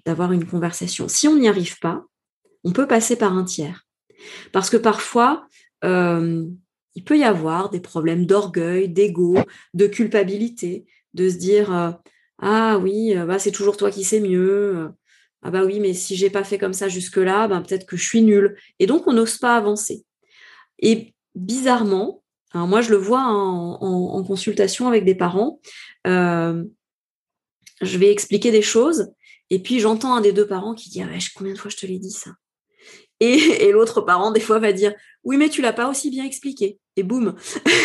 d'avoir une conversation. Si on n'y arrive pas, on peut passer par un tiers. Parce que parfois, euh, il peut y avoir des problèmes d'orgueil, d'ego, de culpabilité, de se dire euh, ah oui, euh, bah, c'est toujours toi qui sais mieux. Ah bah oui, mais si j'ai pas fait comme ça jusque-là, bah, peut-être que je suis nulle. Et donc on n'ose pas avancer. Et bizarrement, moi je le vois en, consultation avec des parents, je vais expliquer des choses et puis j'entends un des deux parents qui dit ah combien de fois je te l'ai dit ça? Et, l'autre parent, des fois, va dire Oui, mais tu l'as pas aussi bien expliqué. Et boum.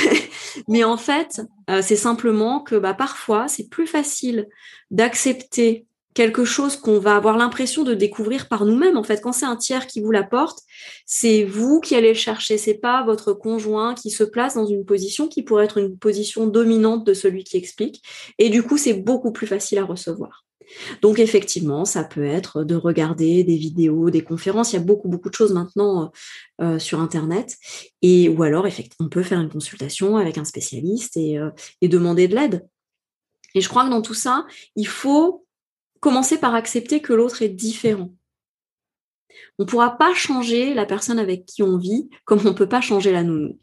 mais en fait, euh, c'est simplement que bah, parfois, c'est plus facile d'accepter quelque chose qu'on va avoir l'impression de découvrir par nous-mêmes. En fait, quand c'est un tiers qui vous l'apporte, c'est vous qui allez le chercher. C'est pas votre conjoint qui se place dans une position qui pourrait être une position dominante de celui qui explique. Et du coup, c'est beaucoup plus facile à recevoir. Donc effectivement, ça peut être de regarder des vidéos, des conférences. Il y a beaucoup beaucoup de choses maintenant euh, sur Internet. Et ou alors, on peut faire une consultation avec un spécialiste euh, et demander de l'aide. Et je crois que dans tout ça, il faut commencer par accepter que l'autre est différent. On ne pourra pas changer la personne avec qui on vit comme on ne peut pas changer la nounou.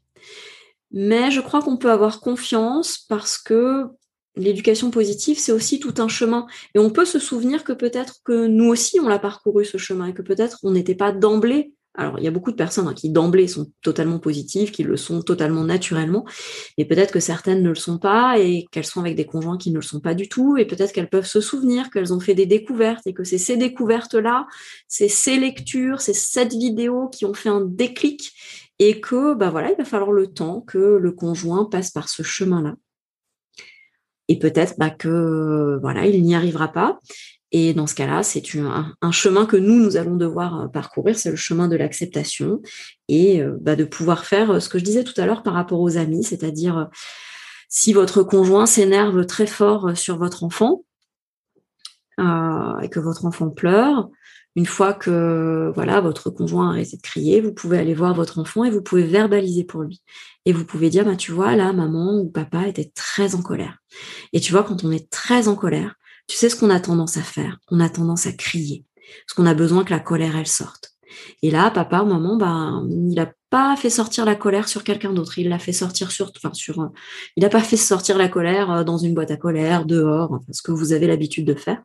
Mais je crois qu'on peut avoir confiance parce que l'éducation positive, c'est aussi tout un chemin. Et on peut se souvenir que peut-être que nous aussi, on l'a parcouru ce chemin et que peut-être on n'était pas d'emblée. Alors, il y a beaucoup de personnes hein, qui d'emblée sont totalement positives, qui le sont totalement naturellement, mais peut-être que certaines ne le sont pas et qu'elles sont avec des conjoints qui ne le sont pas du tout, et peut-être qu'elles peuvent se souvenir qu'elles ont fait des découvertes et que c'est ces découvertes-là, c'est ces lectures, c'est cette vidéo qui ont fait un déclic et que, bah voilà, il va falloir le temps que le conjoint passe par ce chemin-là et peut-être bah, que voilà, il n'y arrivera pas. Et dans ce cas-là, c'est un, chemin que nous, nous allons devoir euh, parcourir, c'est le chemin de l'acceptation et euh, bah, de pouvoir faire euh, ce que je disais tout à l'heure par rapport aux amis, c'est-à-dire si votre conjoint s'énerve très fort sur votre enfant et que votre enfant pleure, une fois que voilà votre conjoint a arrêté de crier, vous pouvez aller voir votre enfant et vous pouvez verbaliser pour lui. Et vous pouvez dire, bah, tu vois, là, maman ou papa était très en colère. Et tu vois, quand on est très en colère, tu sais ce qu'on a tendance à faire? On a tendance à crier. Parce qu'on a besoin que la colère, elle sorte. Et là, papa, maman, bah, il n'a pas fait sortir la colère sur quelqu'un d'autre. Il l'a fait sortir sur, enfin, sur, il n'a pas fait sortir la colère euh, dans une boîte à colère, dehors, ce que vous avez l'habitude de faire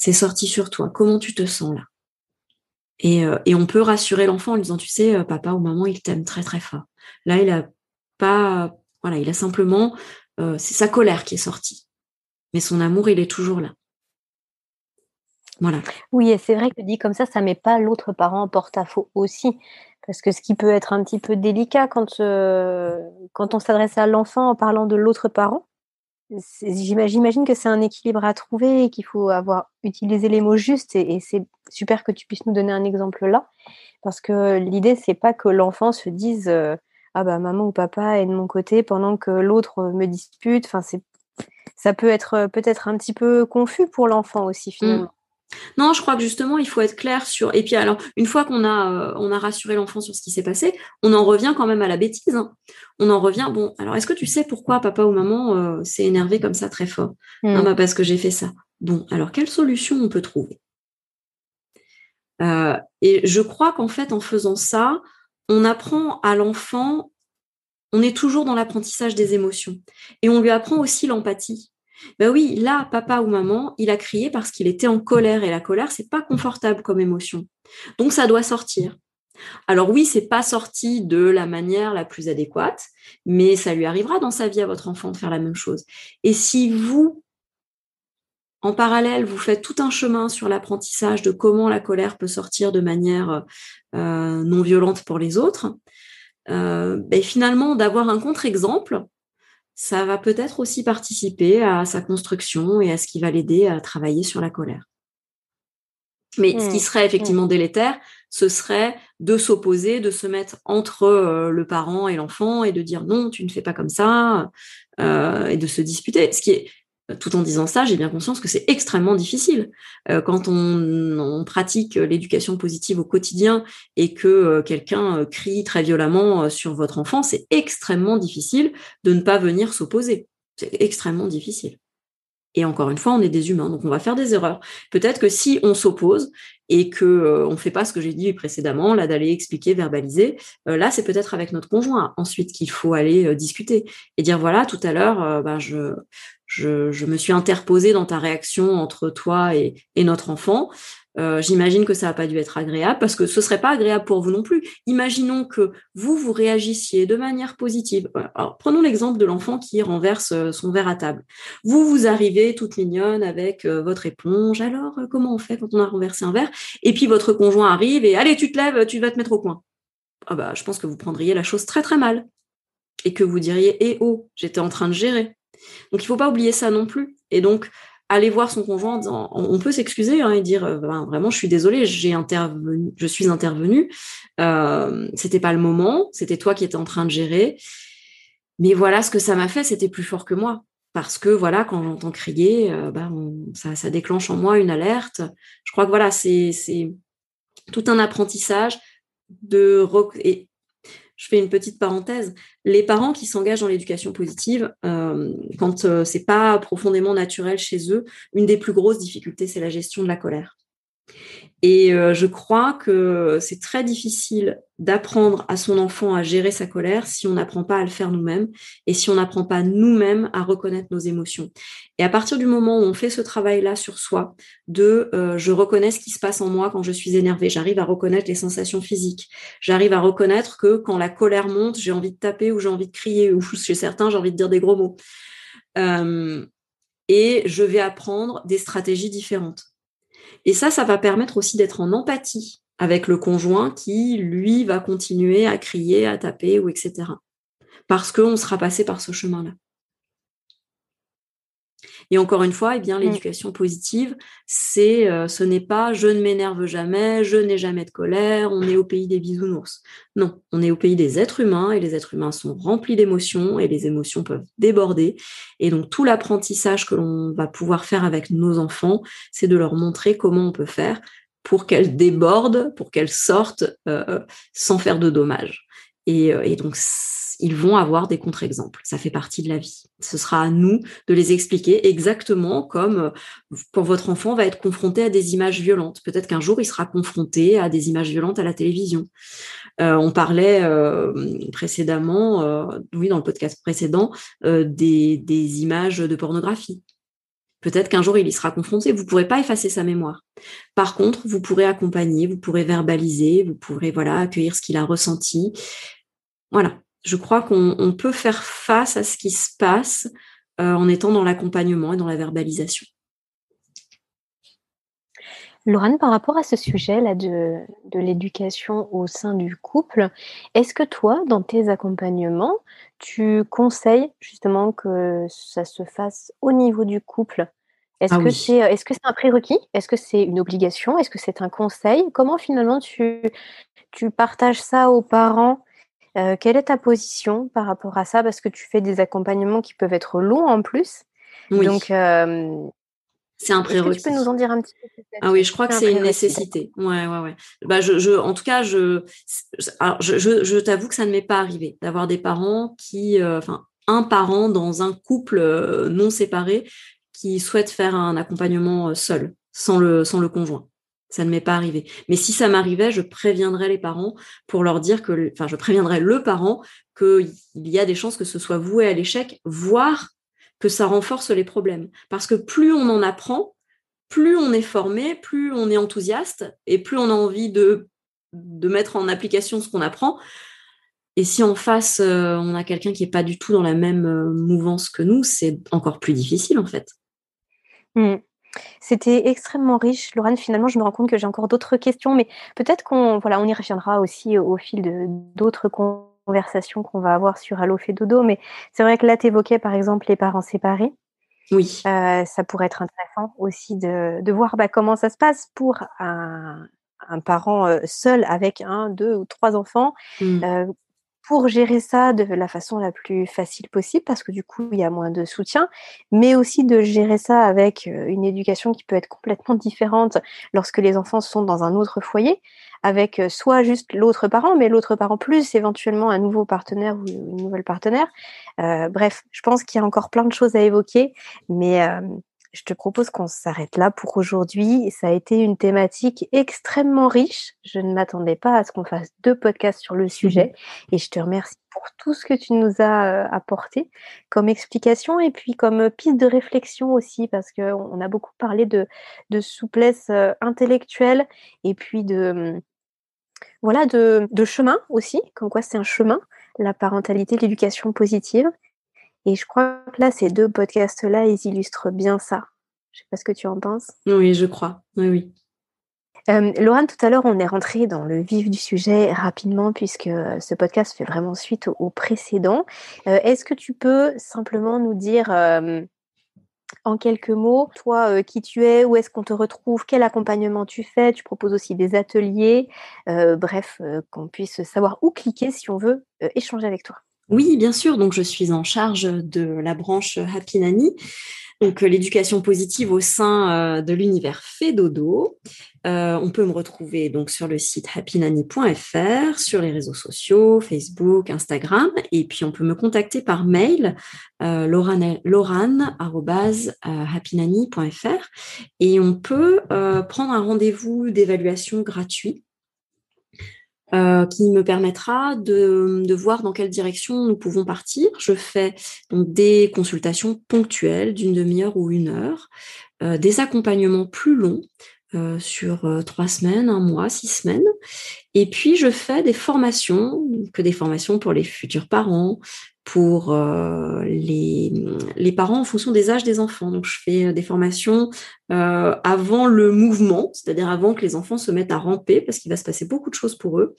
c'est sorti sur toi. Comment tu te sens là? Euh, et, on peut rassurer l'enfant en lui disant, tu sais, euh, papa ou maman, il t'aime très très fort. Là, il a pas, voilà, il a simplement, euh, c'est sa colère qui est sortie, mais son amour, il est toujours là. Voilà. Oui, et c'est vrai que dit comme ça, ça met pas l'autre parent en porte-à-faux aussi. Parce que ce qui peut être un petit peu délicat quand, quand on s'adresse à l'enfant en parlant de l'autre parent, J'imagine que c'est un équilibre à trouver et qu'il faut avoir utilisé les mots justes et, c'est super que tu puisses nous donner un exemple là parce que l'idée c'est pas que l'enfant se dise euh, ah bah maman ou papa est de mon côté pendant que l'autre me dispute enfin c'est ça peut être peut-être un petit peu confus pour l'enfant aussi mmh. finalement. Non, je crois que justement, il faut être clair sur. Et puis alors, une fois qu'on a, euh, on a rassuré l'enfant sur ce qui s'est passé, on en revient quand même à la bêtise. Hein. On en revient. Bon, alors est-ce que tu sais pourquoi papa ou maman euh, s'est énervé comme ça très fort? Non, hmm. bah parce que j'ai fait ça. Bon, alors quelle solution on peut trouver? Euh, Et je crois qu'en fait, en faisant ça, on apprend à l'enfant. On est toujours dans l'apprentissage des émotions et on lui apprend aussi l'empathie. Ben oui, là, papa ou maman, il a crié parce qu'il était en colère et la colère, c'est pas confortable comme émotion. Donc ça doit sortir. Alors oui, c'est pas sorti de la manière la plus adéquate, mais ça lui arrivera dans sa vie à votre enfant de faire la même chose. Et si vous, en parallèle, vous faites tout un chemin sur l'apprentissage de comment la colère peut sortir de manière euh, non violente pour les autres, euh, ben finalement d'avoir un contre-exemple ça va peut-être aussi participer à sa construction et à ce qui va l'aider à travailler sur la colère. Mais ce qui mmh. serait effectivement mmh. délétère, ce serait de s'opposer, de se mettre entre euh, le parent et l'enfant et de dire non, tu ne fais pas comme ça, euh, et de se disputer. Ce qui est tout en disant ça, j'ai bien conscience que c'est extrêmement difficile. Euh, quand on, pratique l'éducation positive au quotidien et que euh, quelqu'un euh, crie très violemment sur votre enfant, c'est extrêmement difficile de ne pas venir s'opposer. C'est extrêmement difficile. Et encore une fois, on est des humains, donc on va faire des erreurs. Peut-être que si on s'oppose et que on fait pas ce que j'ai dit précédemment, là d'aller expliquer, verbaliser, là c'est peut-être avec notre conjoint ensuite qu'il faut aller discuter et dire voilà tout à l'heure, bah, je je, me suis interposée dans ta réaction entre toi et, notre enfant. Euh, j'imagine que ça n'a pas dû être agréable parce que ce serait pas agréable pour vous non plus. Imaginons que vous, vous réagissiez de manière positive. Prenons l'exemple de l'enfant qui renverse euh, son verre à table. Vous, vous arrivez toute mignonne avec euh, votre éponge. Alors, comment on fait quand on a renversé un verre? Et puis, votre conjoint arrive et allez, tu te lèves, tu vas te mettre au coin. Ah bah, je pense que vous prendriez la chose très très mal et que vous diriez, eh oh, j'étais en train de gérer. Donc il faut pas oublier ça non plus. Et donc aller voir son conjoint on peut s'excuser hein, et dire euh, ben, vraiment je suis désolée, je suis intervenue, euh, c'était pas le moment, c'était toi qui étais en train de gérer, mais voilà ce que ça m'a fait, c'était plus fort que moi. Parce que voilà quand j'entends crier, euh, ben, ça, déclenche en moi une alerte. Je crois que voilà c'est c'est tout un apprentissage de et je fais une petite parenthèse. Les parents qui s'engagent dans l'éducation positive, euh, quand euh, c'est pas profondément naturel chez eux, une des plus grosses difficultés, c'est la gestion de la colère. Et euh, je crois que c'est très difficile d'apprendre à son enfant à gérer sa colère si on n'apprend pas à le faire nous-mêmes et si on n'apprend pas nous-mêmes à reconnaître nos émotions. Et à partir du moment où on fait ce travail-là sur soi, de euh, je reconnais ce qui se passe en moi quand je suis énervée, j'arrive à reconnaître les sensations physiques, j'arrive à reconnaître que quand la colère monte, j'ai envie de taper ou j'ai envie de crier ou chez certains, j'ai envie de dire des gros mots. Euh, et je vais apprendre des stratégies différentes. Et ça, ça va permettre aussi d'être en empathie avec le conjoint qui, lui, va continuer à crier, à taper ou etc. Parce qu'on sera passé par ce chemin-là. Et encore une fois, eh bien, mm. l'éducation positive, c'est, euh, ce n'est pas je ne m'énerve jamais, je n'ai jamais de colère, on est au pays des bisounours. Non, on est au pays des êtres humains et les êtres humains sont remplis d'émotions et les émotions peuvent déborder. Et donc, tout l'apprentissage que l'on va pouvoir faire avec nos enfants, c'est de leur montrer comment on peut faire pour qu'elles débordent, pour qu'elles sortent euh, sans faire de dommages. Et, euh, et donc, ils vont avoir des contre-exemples. Ça fait partie de la vie. Ce sera à nous de les expliquer exactement comme euh, quand votre enfant va être confronté à des images violentes. Peut-être qu'un jour, il sera confronté à des images violentes à la télévision. Euh, on parlait euh, précédemment, oui, dans le podcast précédent, des images de pornographie. Peut-être qu'un jour il y sera confronté. Vous ne pourrez pas effacer sa mémoire. Par contre, vous pourrez accompagner, vous pourrez verbaliser, vous pourrez voilà accueillir ce qu'il a ressenti. Voilà je crois qu'on peut faire face à ce qui se passe euh, en étant dans l'accompagnement et dans la verbalisation. Laurent, par rapport à ce sujet-là de, de l'éducation au sein du couple, est-ce que toi, dans tes accompagnements, tu conseilles justement que ça se fasse au niveau du couple? Est-ce ah que c'est est -ce un prérequis? Est-ce que c'est une obligation? Est-ce que c'est un conseil? Comment finalement tu, tu partages ça aux parents? Euh, quelle est ta position par rapport à ça? Parce que tu fais des accompagnements qui peuvent être longs en plus. Oui. Donc, euh, c'est un prérequis. Tu peux nous en dire un petit peu plus Ah oui, je crois que c'est une nécessité. Ouais, ouais, ouais. Bah, je, je, en tout cas, je, alors, je, je, je t'avoue que ça ne m'est pas arrivé d'avoir des parents qui, euh, enfin, un parent dans un couple non séparé qui souhaite faire un accompagnement seul, sans le, sans le conjoint. Ça ne m'est pas arrivé. Mais si ça m'arrivait, je préviendrais les parents pour leur dire que, enfin, je préviendrais le parent qu'il y a des chances que ce soit voué à l'échec, voire que ça renforce les problèmes. Parce que plus on en apprend, plus on est formé, plus on est enthousiaste et plus on a envie de, de mettre en application ce qu'on apprend. Et si en face, euh, on a quelqu'un qui n'est pas du tout dans la même euh, mouvance que nous, c'est encore plus difficile en fait. Mmh. C'était extrêmement riche. Laurent, finalement, je me rends compte que j'ai encore d'autres questions, mais peut-être qu'on voilà, on y reviendra aussi au fil de d'autres conversations qu'on va avoir sur Allo fait dodo. Mais c'est vrai que là, tu évoquais par exemple les parents séparés. Oui. Euh, ça pourrait être intéressant aussi de, de voir bah, comment ça se passe pour un, un parent euh, seul avec un, deux ou trois enfants. Mmh. Euh, pour gérer ça de la façon la plus facile possible, parce que du coup, il y a moins de soutien, mais aussi de gérer ça avec euh, une éducation qui peut être complètement différente lorsque les enfants sont dans un autre foyer, avec euh, soit juste l'autre parent, mais l'autre parent plus éventuellement un nouveau partenaire ou une nouvelle partenaire. Euh, bref, je pense qu'il y a encore plein de choses à évoquer, mais je te propose qu'on s'arrête là pour aujourd'hui. Ça a été une thématique extrêmement riche. Je ne m'attendais pas à ce qu'on fasse deux podcasts sur le sujet. Et je te remercie pour tout ce que tu nous as euh, apporté comme explication et puis comme euh, piste de réflexion aussi, parce qu'on a beaucoup parlé de, de souplesse euh, intellectuelle et puis de, voilà, de, de chemin aussi, comme quoi c'est un chemin, la parentalité, l'éducation positive. Et je crois que là, ces deux podcasts-là, ils illustrent bien ça. Je sais pas ce que tu en penses. Oui, je crois. Oui, oui. Euh, Laurent, tout à l'heure, on est rentré dans le vif du sujet rapidement puisque euh, ce podcast fait vraiment suite au, précédent. Euh, est-ce que tu peux simplement nous dire en quelques mots, toi, qui tu es, où est-ce qu'on te retrouve, quel accompagnement tu fais Tu proposes aussi des ateliers, bref, qu'on puisse savoir où cliquer si on veut échanger avec toi. Oui, bien sûr. Donc, je suis en charge de la branche Happy Nanny. Donc l'éducation positive au sein de l'univers fait dodo. on peut me retrouver donc sur le site happynanny.fr, sur les réseaux sociaux, Facebook, Instagram, et puis on peut me contacter par mail euh, loran@happynanny.fr et on peut prendre un rendez-vous d'évaluation gratuit euh, qui me permettra de, voir dans quelle direction nous pouvons partir. Je fais des consultations ponctuelles d'une demi-heure ou une heure, euh, des accompagnements plus longs euh, sur euh, trois semaines, un mois, six semaines. Et puis je fais des formations, que des formations pour les futurs parents, pour euh, les, les, parents en fonction des âges des enfants. Donc, je fais euh, des formations euh, avant le mouvement, c'est-à-dire avant que les enfants se mettent à ramper, parce qu'il va se passer beaucoup de choses pour eux,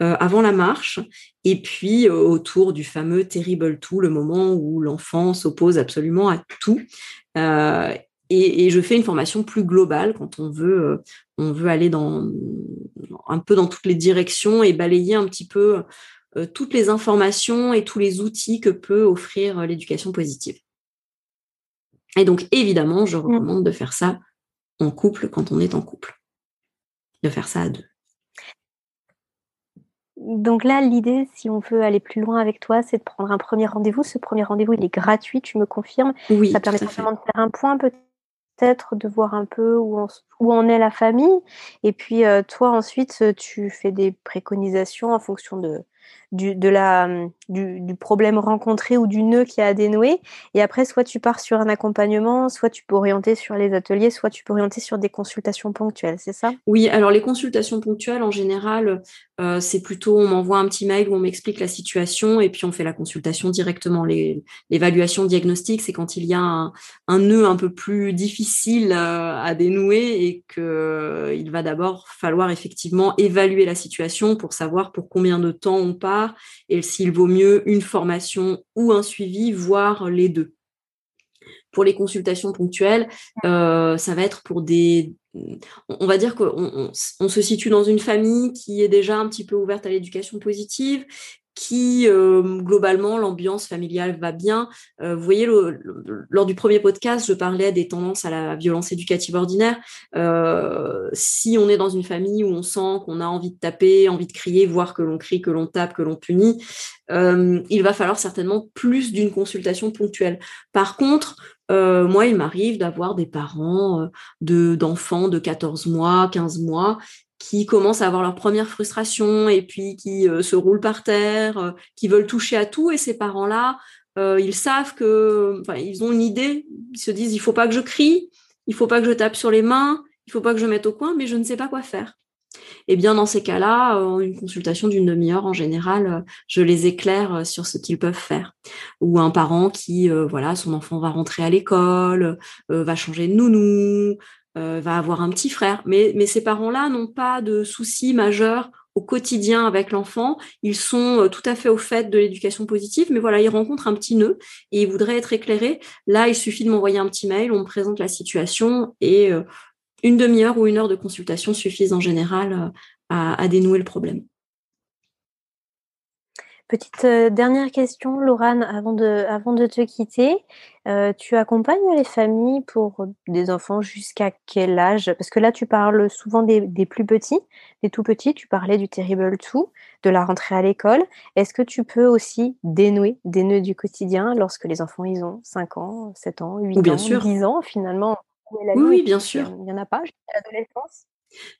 euh, avant la marche, et puis autour du fameux terrible tout, le moment où l'enfant s'oppose absolument à tout. Et, et, je fais une formation plus globale quand on veut, on veut aller dans un peu dans toutes les directions et balayer un petit peu euh, toutes les informations et tous les outils que peut offrir euh, l'éducation positive. Et donc, évidemment, je mm. recommande de faire ça en couple quand on est en couple. De faire ça à deux. Donc là, l'idée, si on veut aller plus loin avec toi, c'est de prendre un premier rendez-vous. Ce premier rendez-vous, il est gratuit, tu me confirmes Oui. Ça permet simplement de faire un point peut-être, de voir un peu où, où en est la famille. Et puis, euh, toi, ensuite, tu fais des préconisations en fonction de, du, du, problème rencontré ou du nœud qui a dénoué. Et après, soit tu pars sur un accompagnement, soit tu peux orienter sur les ateliers, soit tu peux orienter sur des consultations ponctuelles, c'est ça? Oui, alors les consultations ponctuelles, en général, euh, c'est plutôt on m'envoie un petit mail où on m'explique la situation et puis on fait la consultation directement. L'évaluation diagnostique, c'est quand il y a un, nœud un peu plus difficile euh, à dénouer et qu'il euh, va d'abord falloir effectivement évaluer la situation pour savoir pour combien de temps on part et s'il vaut mieux une formation ou un suivi, voire les deux. Pour les consultations ponctuelles, euh, ça va être pour des... On va dire qu'on on, se situe dans une famille qui est déjà un petit peu ouverte à l'éducation positive qui euh, globalement l'ambiance familiale va bien. Euh, vous voyez, lors du premier podcast, je parlais des tendances à la violence éducative ordinaire. Euh, si on est dans une famille où on sent qu'on a envie de taper, envie de crier, voir que l'on crie, que l'on tape, que l'on punit, il va falloir certainement plus d'une consultation ponctuelle. Par contre, moi, il m'arrive d'avoir des parents de d'enfants de 14 mois, 15 mois qui commencent à avoir leur première frustration et puis qui euh, se roulent par terre, euh, qui veulent toucher à tout. Et ces parents-là, euh, ils savent que, enfin, ils ont une idée. Ils se disent, il faut pas que je crie, il faut pas que je tape sur les mains, il faut pas que je mette au coin, mais je ne sais pas quoi faire. Et bien, dans ces cas-là, une consultation d'une demi-heure, en général, je les éclaire sur ce qu'ils peuvent faire. Ou un parent qui, voilà, son enfant va rentrer à l'école, va changer de nounou, euh, va avoir un petit frère. Mais, mais ces parents-là n'ont pas de soucis majeurs au quotidien avec l'enfant. Ils sont euh, tout à fait au fait de l'éducation positive, mais voilà, ils rencontrent un petit nœud et ils voudraient être éclairés. Là, il suffit de m'envoyer un petit mail, on me présente la situation et euh, une demi-heure ou une heure de consultation suffisent en général à, à dénouer le problème. Petite euh, dernière question, Laurane, avant de, avant de te quitter. Euh, tu accompagnes les familles pour des enfants jusqu'à quel âge? Parce que là, tu parles souvent des, des, plus petits, des tout petits. Tu parlais du Terrible Two, de la rentrée à l'école. Est-ce que tu peux aussi dénouer des nœuds du quotidien lorsque les enfants, ils ont 5 ans, 7 ans, 8 bien ans, sûr. 10 ans finalement Oui, oui, bien sûr. Il n'y en a pas jusqu'à l'adolescence?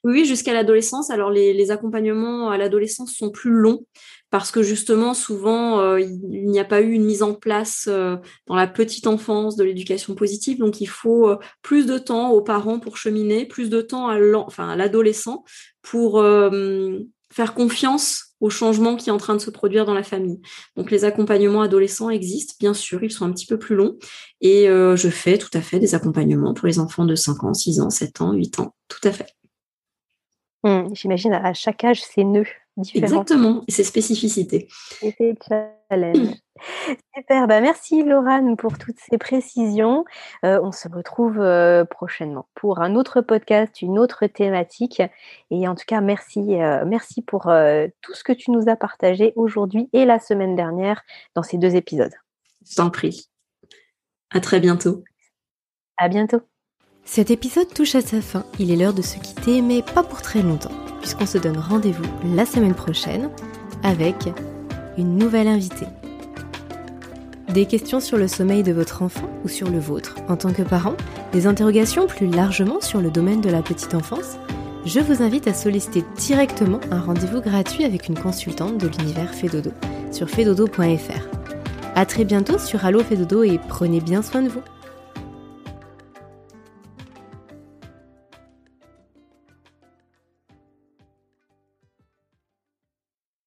Oui, jusqu'à l'adolescence. Alors les, accompagnements à l'adolescence sont plus longs parce que justement, souvent, euh, il n'y a pas eu une mise en place euh, dans la petite enfance de l'éducation positive. Donc, il faut euh, plus de temps aux parents pour cheminer, plus de temps à l'adolescent pour faire confiance au changement qui est en train de se produire dans la famille. Donc, les accompagnements adolescents existent, bien sûr, ils sont un petit peu plus longs. Et je fais tout à fait des accompagnements pour les enfants de 5 ans, 6 ans, 7 ans, 8 ans, tout à fait. Mmh, j'imagine à chaque âge, c'est nœuds différents. Exactement, et ses spécificités. Et ses challenges. Super, bah merci Laurane pour toutes ces précisions. Euh, on se retrouve euh, prochainement pour un autre podcast, une autre thématique. Et en tout cas, merci, euh, merci pour tout ce que tu nous as partagé aujourd'hui et la semaine dernière dans ces deux épisodes. Je t'en prie. À très bientôt. À bientôt. Cet épisode touche à sa fin. Il est l'heure de se quitter, mais pas pour très longtemps, puisqu'on se donne rendez-vous la semaine prochaine avec une nouvelle invitée. Des questions sur le sommeil de votre enfant ou sur le vôtre en tant que parent Des interrogations plus largement sur le domaine de la petite enfance Je vous invite à solliciter directement un rendez-vous gratuit avec une consultante de l'univers Fedodo sur fedodo.fr. A très bientôt sur Allo Fedodo et prenez bien soin de vous